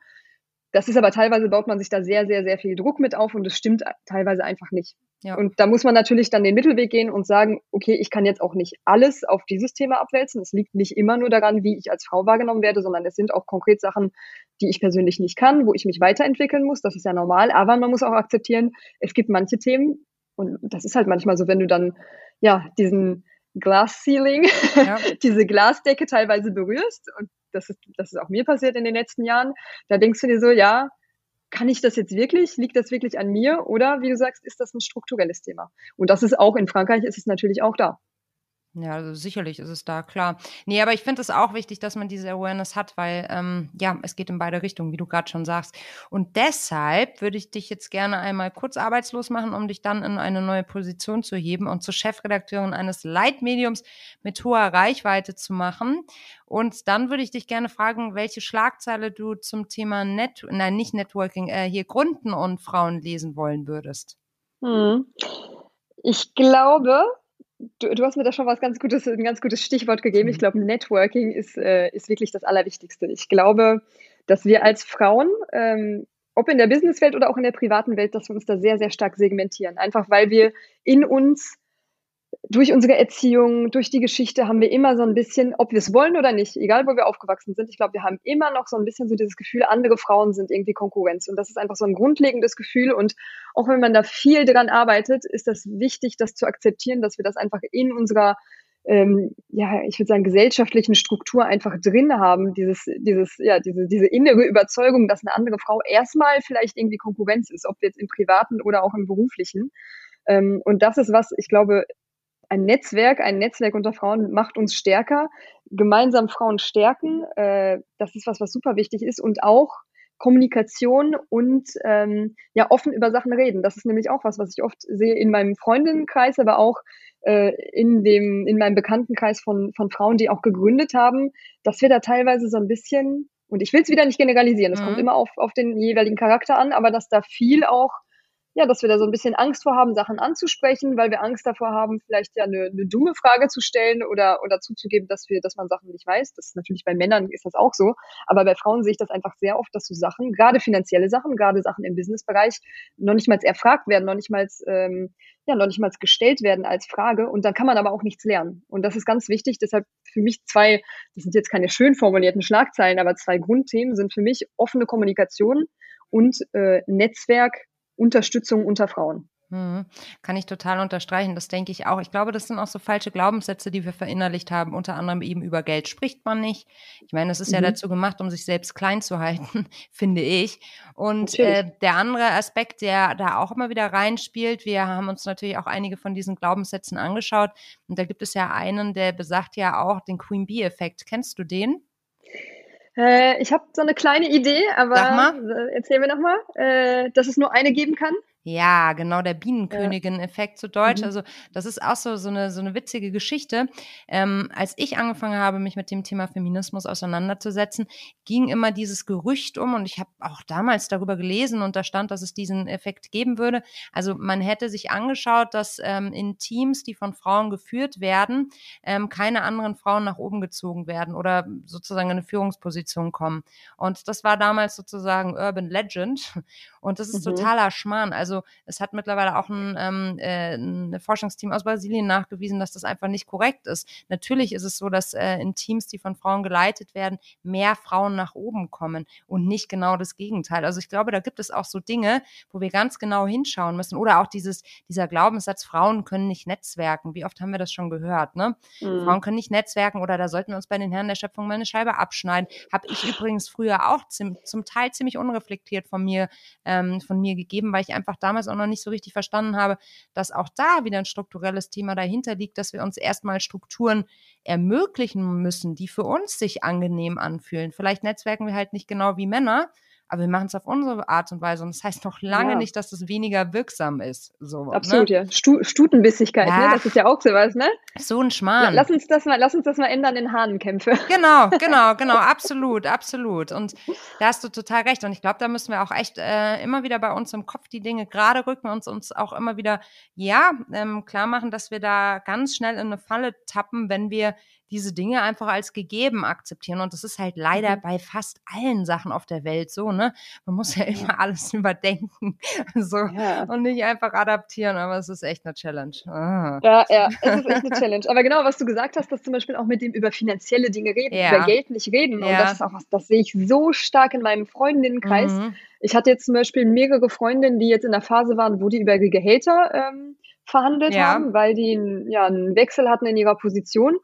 [SPEAKER 2] Das ist aber teilweise baut man sich da sehr, sehr, sehr viel Druck mit auf und es stimmt teilweise einfach nicht. Ja. Und da muss man natürlich dann den Mittelweg gehen und sagen, okay, ich kann jetzt auch nicht alles auf dieses Thema abwälzen. Es liegt nicht immer nur daran, wie ich als Frau wahrgenommen werde, sondern es sind auch konkret Sachen, die ich persönlich nicht kann, wo ich mich weiterentwickeln muss. Das ist ja normal. Aber man muss auch akzeptieren, es gibt manche Themen und das ist halt manchmal so, wenn du dann ja diesen Glass Ceiling, ja. [LAUGHS] diese Glasdecke teilweise berührst und das ist, das ist auch mir passiert in den letzten Jahren. Da denkst du dir so, ja, kann ich das jetzt wirklich? Liegt das wirklich an mir? Oder wie du sagst, ist das ein strukturelles Thema? Und das ist auch in Frankreich ist es natürlich auch da.
[SPEAKER 1] Ja, also sicherlich ist es da, klar. Nee, aber ich finde es auch wichtig, dass man diese Awareness hat, weil ähm, ja, es geht in beide Richtungen, wie du gerade schon sagst. Und deshalb würde ich dich jetzt gerne einmal kurz arbeitslos machen, um dich dann in eine neue Position zu heben und zur Chefredakteurin eines Leitmediums mit hoher Reichweite zu machen. Und dann würde ich dich gerne fragen, welche Schlagzeile du zum Thema Net, nein, nicht Networking, äh, hier Gründen und Frauen lesen wollen würdest.
[SPEAKER 2] Hm. Ich glaube, du, du hast mir da schon was ganz Gutes, ein ganz gutes Stichwort gegeben. Ich mhm. glaube, Networking ist, äh, ist wirklich das Allerwichtigste. Ich glaube, dass wir als Frauen, ähm, ob in der Businesswelt oder auch in der privaten Welt, dass wir uns da sehr, sehr stark segmentieren. Einfach weil wir in uns durch unsere Erziehung, durch die Geschichte haben wir immer so ein bisschen, ob wir es wollen oder nicht, egal wo wir aufgewachsen sind, ich glaube, wir haben immer noch so ein bisschen so dieses Gefühl, andere Frauen sind irgendwie Konkurrenz. Und das ist einfach so ein grundlegendes Gefühl. Und auch wenn man da viel dran arbeitet, ist das wichtig, das zu akzeptieren, dass wir das einfach in unserer ähm, ja, ich würde sagen, gesellschaftlichen Struktur einfach drin haben, dieses, dieses, ja, diese, diese innere Überzeugung, dass eine andere Frau erstmal vielleicht irgendwie Konkurrenz ist, ob jetzt im privaten oder auch im beruflichen. Ähm, und das ist was, ich glaube, ein Netzwerk, ein Netzwerk unter Frauen macht uns stärker. Gemeinsam Frauen stärken, äh, das ist was, was super wichtig ist und auch Kommunikation und ähm, ja offen über Sachen reden. Das ist nämlich auch was, was ich oft sehe in meinem Freundinnenkreis, aber auch äh, in dem in meinem Bekanntenkreis von von Frauen, die auch gegründet haben, dass wir da teilweise so ein bisschen und ich will es wieder nicht generalisieren, es mhm. kommt immer auf auf den jeweiligen Charakter an, aber dass da viel auch ja, dass wir da so ein bisschen Angst vor haben, Sachen anzusprechen, weil wir Angst davor haben, vielleicht ja eine, eine dumme Frage zu stellen oder, oder zuzugeben, dass wir, dass man Sachen nicht weiß. Das ist natürlich bei Männern ist das auch so. Aber bei Frauen sehe ich das einfach sehr oft, dass so Sachen, gerade finanzielle Sachen, gerade Sachen im Businessbereich, noch nicht mal erfragt werden, noch nicht mal, ähm, ja, noch nicht mal gestellt werden als Frage. Und dann kann man aber auch nichts lernen. Und das ist ganz wichtig. Deshalb für mich zwei, das sind jetzt keine schön formulierten Schlagzeilen, aber zwei Grundthemen sind für mich offene Kommunikation und äh, Netzwerk Unterstützung unter Frauen.
[SPEAKER 1] Mhm. Kann ich total unterstreichen. Das denke ich auch. Ich glaube, das sind auch so falsche Glaubenssätze, die wir verinnerlicht haben. Unter anderem eben über Geld spricht man nicht. Ich meine, das ist mhm. ja dazu gemacht, um sich selbst klein zu halten, [LAUGHS] finde ich. Und äh, der andere Aspekt, der da auch immer wieder reinspielt, wir haben uns natürlich auch einige von diesen Glaubenssätzen angeschaut. Und da gibt es ja einen, der besagt ja auch den Queen Bee-Effekt. Kennst du den?
[SPEAKER 2] Äh, ich habe so eine kleine Idee, aber äh, erzähl mir nochmal, äh, dass es nur eine geben kann.
[SPEAKER 1] Ja, genau, der Bienenkönigin-Effekt zu Deutsch. Mhm. Also das ist auch so, so, eine, so eine witzige Geschichte. Ähm, als ich angefangen habe, mich mit dem Thema Feminismus auseinanderzusetzen, ging immer dieses Gerücht um und ich habe auch damals darüber gelesen und da stand, dass es diesen Effekt geben würde. Also man hätte sich angeschaut, dass ähm, in Teams, die von Frauen geführt werden, ähm, keine anderen Frauen nach oben gezogen werden oder sozusagen in eine Führungsposition kommen. Und das war damals sozusagen Urban Legend und das ist mhm. totaler Schmarrn. Also also es hat mittlerweile auch ein, ähm, äh, ein Forschungsteam aus Brasilien nachgewiesen, dass das einfach nicht korrekt ist. Natürlich ist es so, dass äh, in Teams, die von Frauen geleitet werden, mehr Frauen nach oben kommen und nicht genau das Gegenteil. Also ich glaube, da gibt es auch so Dinge, wo wir ganz genau hinschauen müssen. Oder auch dieses, dieser Glaubenssatz, Frauen können nicht netzwerken. Wie oft haben wir das schon gehört? Ne? Mhm. Frauen können nicht netzwerken oder da sollten wir uns bei den Herren der Schöpfung mal eine Scheibe abschneiden. Habe ich übrigens früher auch zum, zum Teil ziemlich unreflektiert von mir, ähm, von mir gegeben, weil ich einfach damals auch noch nicht so richtig verstanden habe, dass auch da wieder ein strukturelles Thema dahinter liegt, dass wir uns erstmal Strukturen ermöglichen müssen, die für uns sich angenehm anfühlen. Vielleicht netzwerken wir halt nicht genau wie Männer, aber wir machen es auf unsere Art und Weise. Und das heißt noch lange ja. nicht, dass es weniger wirksam ist. So,
[SPEAKER 2] ne? Absolut, ne? ja. Stu Stutenbissigkeit, ja. ne? Das ist ja auch sowas, ne?
[SPEAKER 1] So ein Schmarrn.
[SPEAKER 2] lass uns das mal, lass uns das mal ändern in Hahnenkämpfe. [LAUGHS]
[SPEAKER 1] Genau, genau, genau, absolut, absolut. Und da hast du total recht. Und ich glaube, da müssen wir auch echt äh, immer wieder bei uns im Kopf die Dinge gerade rücken und uns auch immer wieder, ja, ähm, klar machen, dass wir da ganz schnell in eine Falle tappen, wenn wir diese Dinge einfach als gegeben akzeptieren. Und das ist halt leider mhm. bei fast allen Sachen auf der Welt so, ne? Man muss ja immer alles [LAUGHS] überdenken so, ja. und nicht einfach adaptieren, aber es ist echt eine Challenge.
[SPEAKER 2] Ah. Ja, ja, es ist echt eine Challenge. Aber genau, was du gesagt hast, dass zum Beispiel auch mit dem über finanzielle Dinge reden, ja. über Geld nicht reden. Ja. Und das ist auch was, das sehe ich so stark in meinem Freundinnenkreis. Mhm. Ich hatte jetzt zum Beispiel mehrere Freundinnen, die jetzt in der Phase waren, wo die über Gehälter ähm, verhandelt haben, weil die ja, einen Wechsel hatten in ihrer Position.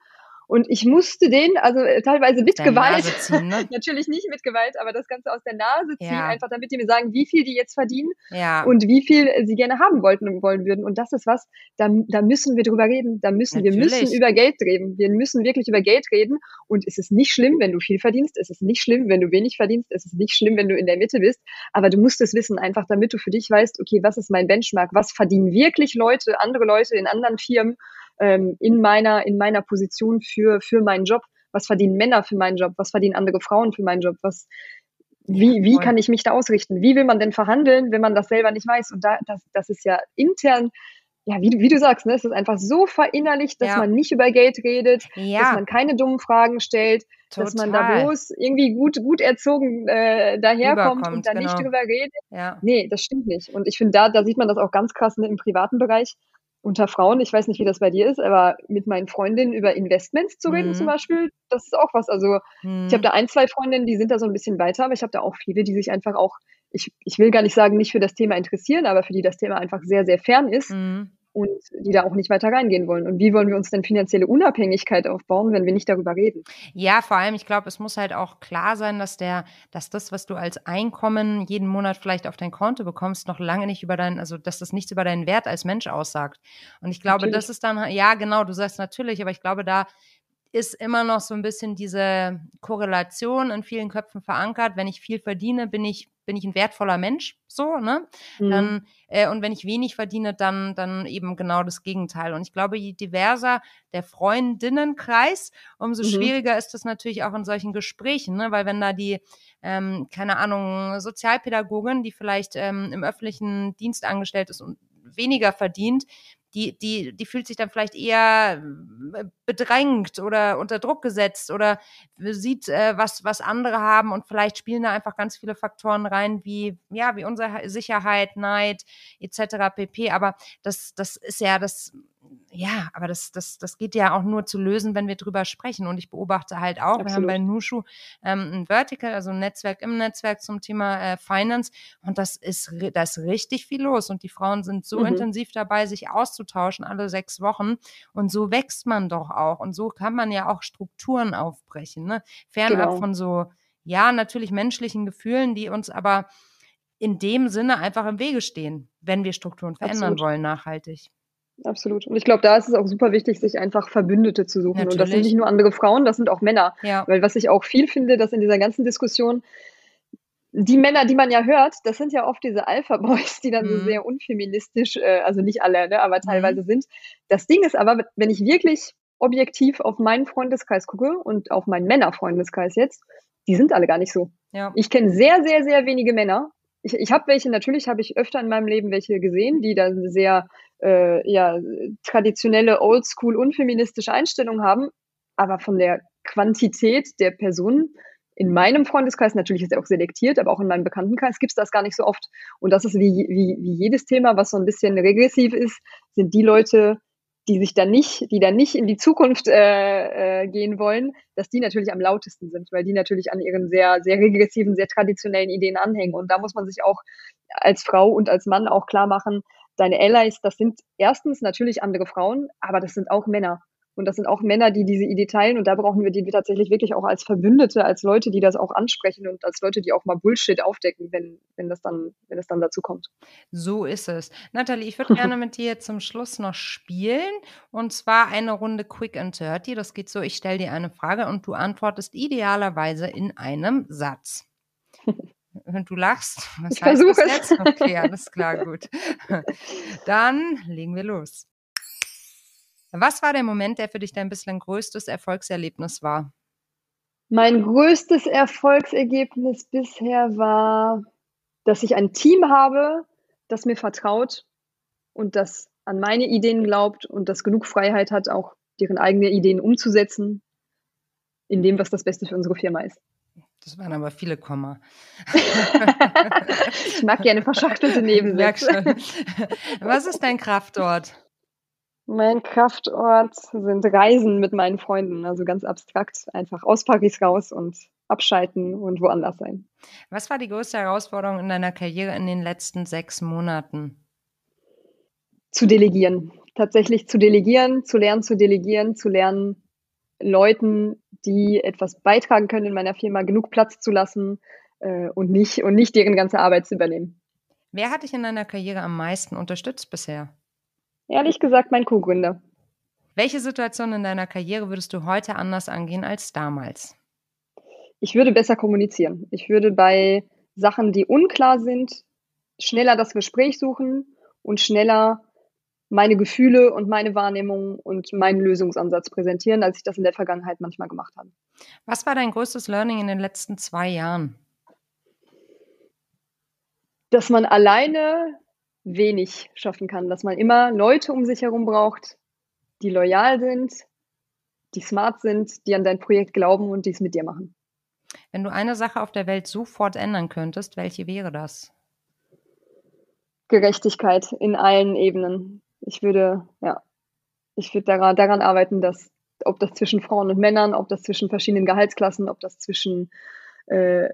[SPEAKER 2] Und ich musste den, also äh, teilweise mit der Gewalt, ziehen, ne? [LAUGHS] natürlich nicht mit Gewalt, aber das Ganze aus der Nase ziehen, ja. einfach damit die mir sagen, wie viel die jetzt verdienen ja. und wie viel sie gerne haben wollten und wollen würden. Und das ist was, da, da müssen wir drüber reden. Da müssen natürlich. wir müssen über Geld reden. Wir müssen wirklich über Geld reden. Und es ist nicht schlimm, wenn du viel verdienst. Es ist nicht schlimm, wenn du wenig verdienst. Es ist nicht schlimm, wenn du in der Mitte bist. Aber du musst es wissen, einfach damit du für dich weißt, okay, was ist mein Benchmark? Was verdienen wirklich Leute, andere Leute in anderen Firmen? Ähm, in meiner in meiner Position für für meinen Job. Was verdienen Männer für meinen Job? Was verdienen andere Frauen für meinen Job? Was wie, wie kann ich mich da ausrichten? Wie will man denn verhandeln, wenn man das selber nicht weiß? Und da, das, das ist ja intern ja, wie, wie du sagst, ne, es ist einfach so verinnerlicht, dass ja. man nicht über Geld redet, ja. dass man keine dummen Fragen stellt, Total. dass man da bloß irgendwie gut, gut erzogen äh, daherkommt und da genau. nicht drüber redet. Ja. Nee, das stimmt nicht. Und ich finde, da, da sieht man das auch ganz krass ne, im privaten Bereich unter Frauen. Ich weiß nicht, wie das bei dir ist, aber mit meinen Freundinnen über Investments zu reden mhm. zum Beispiel, das ist auch was. Also mhm. ich habe da ein, zwei Freundinnen, die sind da so ein bisschen weiter, aber ich habe da auch viele, die sich einfach auch ich, ich will gar nicht sagen, nicht für das Thema interessieren, aber für die das Thema einfach sehr, sehr fern ist. Mhm und die da auch nicht weiter reingehen wollen. Und wie wollen wir uns denn finanzielle Unabhängigkeit aufbauen, wenn wir nicht darüber reden?
[SPEAKER 1] Ja, vor allem, ich glaube, es muss halt auch klar sein, dass der, dass das, was du als Einkommen jeden Monat vielleicht auf dein Konto bekommst, noch lange nicht über deinen, also dass das nichts über deinen Wert als Mensch aussagt. Und ich glaube, natürlich. das ist dann, ja, genau, du sagst natürlich, aber ich glaube, da ist immer noch so ein bisschen diese Korrelation in vielen Köpfen verankert. Wenn ich viel verdiene, bin ich bin ich ein wertvoller Mensch, so, ne? Mhm. Dann, äh, und wenn ich wenig verdiene, dann, dann eben genau das Gegenteil. Und ich glaube, je diverser der Freundinnenkreis, umso mhm. schwieriger ist es natürlich auch in solchen Gesprächen, ne? Weil wenn da die, ähm, keine Ahnung, Sozialpädagogin, die vielleicht ähm, im öffentlichen Dienst angestellt ist und weniger verdient, die, die, die fühlt sich dann vielleicht eher äh, bedrängt oder unter Druck gesetzt oder sieht, äh, was, was andere haben und vielleicht spielen da einfach ganz viele Faktoren rein, wie, ja, wie unsere Sicherheit, Neid, etc. pp. Aber das, das ist ja das, ja, aber das, das, das geht ja auch nur zu lösen, wenn wir drüber sprechen. Und ich beobachte halt auch, Absolut. wir haben bei Nushu ähm, ein Vertical, also ein Netzwerk im Netzwerk zum Thema äh, Finance. Und das ist, da ist richtig viel los. Und die Frauen sind so mhm. intensiv dabei, sich auszutauschen, alle sechs Wochen. Und so wächst man doch auch. Und so kann man ja auch Strukturen aufbrechen, ne? Fernab genau. von so, ja, natürlich menschlichen Gefühlen, die uns aber in dem Sinne einfach im Wege stehen, wenn wir Strukturen verändern Absolut. wollen, nachhaltig.
[SPEAKER 2] Absolut. Und ich glaube, da ist es auch super wichtig, sich einfach Verbündete zu suchen. Natürlich. Und das sind nicht nur andere Frauen, das sind auch Männer. Ja. Weil was ich auch viel finde, dass in dieser ganzen Diskussion die Männer, die man ja hört, das sind ja oft diese Alpha-Boys, die dann mhm. so sehr unfeministisch, äh, also nicht alle, ne, aber teilweise mhm. sind. Das Ding ist aber, wenn ich wirklich objektiv auf meinen Freundeskreis gucke und auf meinen Männerfreundeskreis jetzt, die sind alle gar nicht so. Ja. Ich kenne sehr, sehr, sehr wenige Männer. Ich, ich habe welche, natürlich habe ich öfter in meinem Leben welche gesehen, die da sehr äh, ja, traditionelle, oldschool, unfeministische Einstellung haben. Aber von der Quantität der Personen in meinem Freundeskreis, natürlich ist er auch selektiert, aber auch in meinem Bekanntenkreis gibt es das gar nicht so oft. Und das ist wie, wie, wie jedes Thema, was so ein bisschen regressiv ist, sind die Leute, die sich dann nicht, die dann nicht in die Zukunft äh, äh, gehen wollen, dass die natürlich am lautesten sind, weil die natürlich an ihren sehr, sehr regressiven, sehr traditionellen Ideen anhängen. Und da muss man sich auch als Frau und als Mann auch klar machen, deine Allies, das sind erstens natürlich andere Frauen, aber das sind auch Männer. Und das sind auch Männer, die diese Idee teilen. Und da brauchen wir die tatsächlich wirklich auch als Verbündete, als Leute, die das auch ansprechen und als Leute, die auch mal Bullshit aufdecken, wenn, wenn das dann, wenn es dann dazu kommt.
[SPEAKER 1] So ist es. Nathalie, ich würde [LAUGHS] gerne mit dir zum Schluss noch spielen. Und zwar eine Runde Quick and Dirty. Das geht so, ich stelle dir eine Frage und du antwortest idealerweise in einem Satz. [LAUGHS] Du lachst. [LAUGHS]
[SPEAKER 2] Was ich versuche es. Jetzt?
[SPEAKER 1] Okay, alles klar, gut. [LAUGHS] Dann legen wir los. Was war der Moment, der für dich dein bislang größtes Erfolgserlebnis war?
[SPEAKER 2] Mein größtes Erfolgsergebnis bisher war, dass ich ein Team habe, das mir vertraut und das an meine Ideen glaubt und das genug Freiheit hat, auch deren eigene Ideen umzusetzen, in dem, was das Beste für unsere Firma ist.
[SPEAKER 1] Das waren aber viele Komma. [LAUGHS]
[SPEAKER 2] ich mag gerne verschachtelte [LAUGHS] Nebensätze.
[SPEAKER 1] Was ist dein Kraftort?
[SPEAKER 2] Mein Kraftort sind Reisen mit meinen Freunden, also ganz abstrakt, einfach aus Paris raus und abschalten und woanders sein.
[SPEAKER 1] Was war die größte Herausforderung in deiner Karriere in den letzten sechs Monaten?
[SPEAKER 2] Zu delegieren. Tatsächlich zu delegieren, zu lernen zu delegieren, zu lernen, Leuten, die etwas beitragen können in meiner Firma, genug Platz zu lassen äh, und, nicht, und nicht deren ganze Arbeit zu übernehmen.
[SPEAKER 1] Wer hat dich in deiner Karriere am meisten unterstützt bisher?
[SPEAKER 2] Ehrlich gesagt, mein Co-Gründer.
[SPEAKER 1] Welche Situation in deiner Karriere würdest du heute anders angehen als damals?
[SPEAKER 2] Ich würde besser kommunizieren. Ich würde bei Sachen, die unklar sind, schneller das Gespräch suchen und schneller meine Gefühle und meine Wahrnehmung und meinen Lösungsansatz präsentieren, als ich das in der Vergangenheit manchmal gemacht habe.
[SPEAKER 1] Was war dein größtes Learning in den letzten zwei Jahren?
[SPEAKER 2] Dass man alleine wenig schaffen kann, dass man immer Leute um sich herum braucht, die loyal sind, die smart sind, die an dein Projekt glauben und die es mit dir machen.
[SPEAKER 1] Wenn du eine Sache auf der Welt sofort ändern könntest, welche wäre das?
[SPEAKER 2] Gerechtigkeit in allen Ebenen. Ich würde, ja, ich würde daran, daran arbeiten, dass, ob das zwischen Frauen und Männern, ob das zwischen verschiedenen Gehaltsklassen, ob das zwischen äh,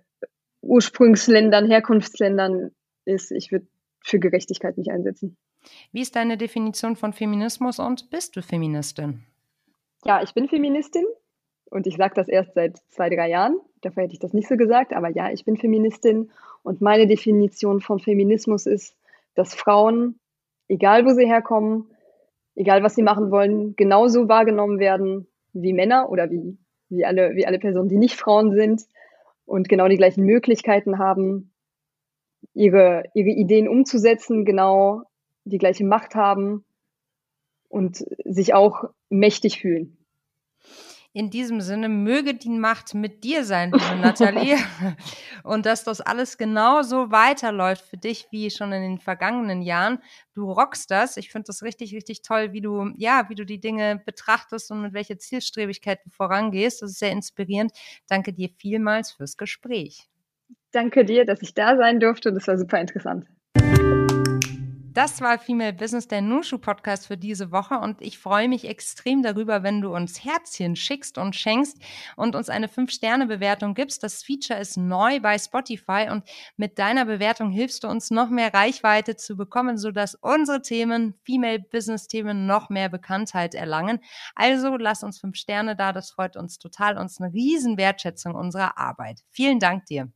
[SPEAKER 2] Ursprungsländern, Herkunftsländern ist, ich würde für Gerechtigkeit mich einsetzen.
[SPEAKER 1] Wie ist deine Definition von Feminismus und bist du Feministin?
[SPEAKER 2] Ja, ich bin Feministin und ich sage das erst seit zwei, drei Jahren. Dafür hätte ich das nicht so gesagt, aber ja, ich bin Feministin und meine Definition von Feminismus ist, dass Frauen, egal wo sie herkommen, egal was sie machen wollen, genauso wahrgenommen werden wie Männer oder wie, wie, alle, wie alle Personen, die nicht Frauen sind und genau die gleichen Möglichkeiten haben, ihre, ihre Ideen umzusetzen, genau die gleiche Macht haben und sich auch mächtig fühlen.
[SPEAKER 1] In diesem Sinne möge die Macht mit dir sein, liebe Nathalie. [LAUGHS] und dass das alles genauso weiterläuft für dich wie schon in den vergangenen Jahren. Du rockst das. Ich finde das richtig, richtig toll, wie du, ja, wie du die Dinge betrachtest und mit welcher Zielstrebigkeit du vorangehst. Das ist sehr inspirierend. Danke dir vielmals fürs Gespräch.
[SPEAKER 2] Danke dir, dass ich da sein durfte. Das war super interessant.
[SPEAKER 1] Das war Female Business, der Nushu Podcast für diese Woche und ich freue mich extrem darüber, wenn du uns Herzchen schickst und schenkst und uns eine 5-Sterne-Bewertung gibst. Das Feature ist neu bei Spotify und mit deiner Bewertung hilfst du uns noch mehr Reichweite zu bekommen, sodass unsere Themen, Female Business Themen noch mehr Bekanntheit erlangen. Also lass uns 5 Sterne da, das freut uns total, uns eine riesen Wertschätzung unserer Arbeit. Vielen Dank dir.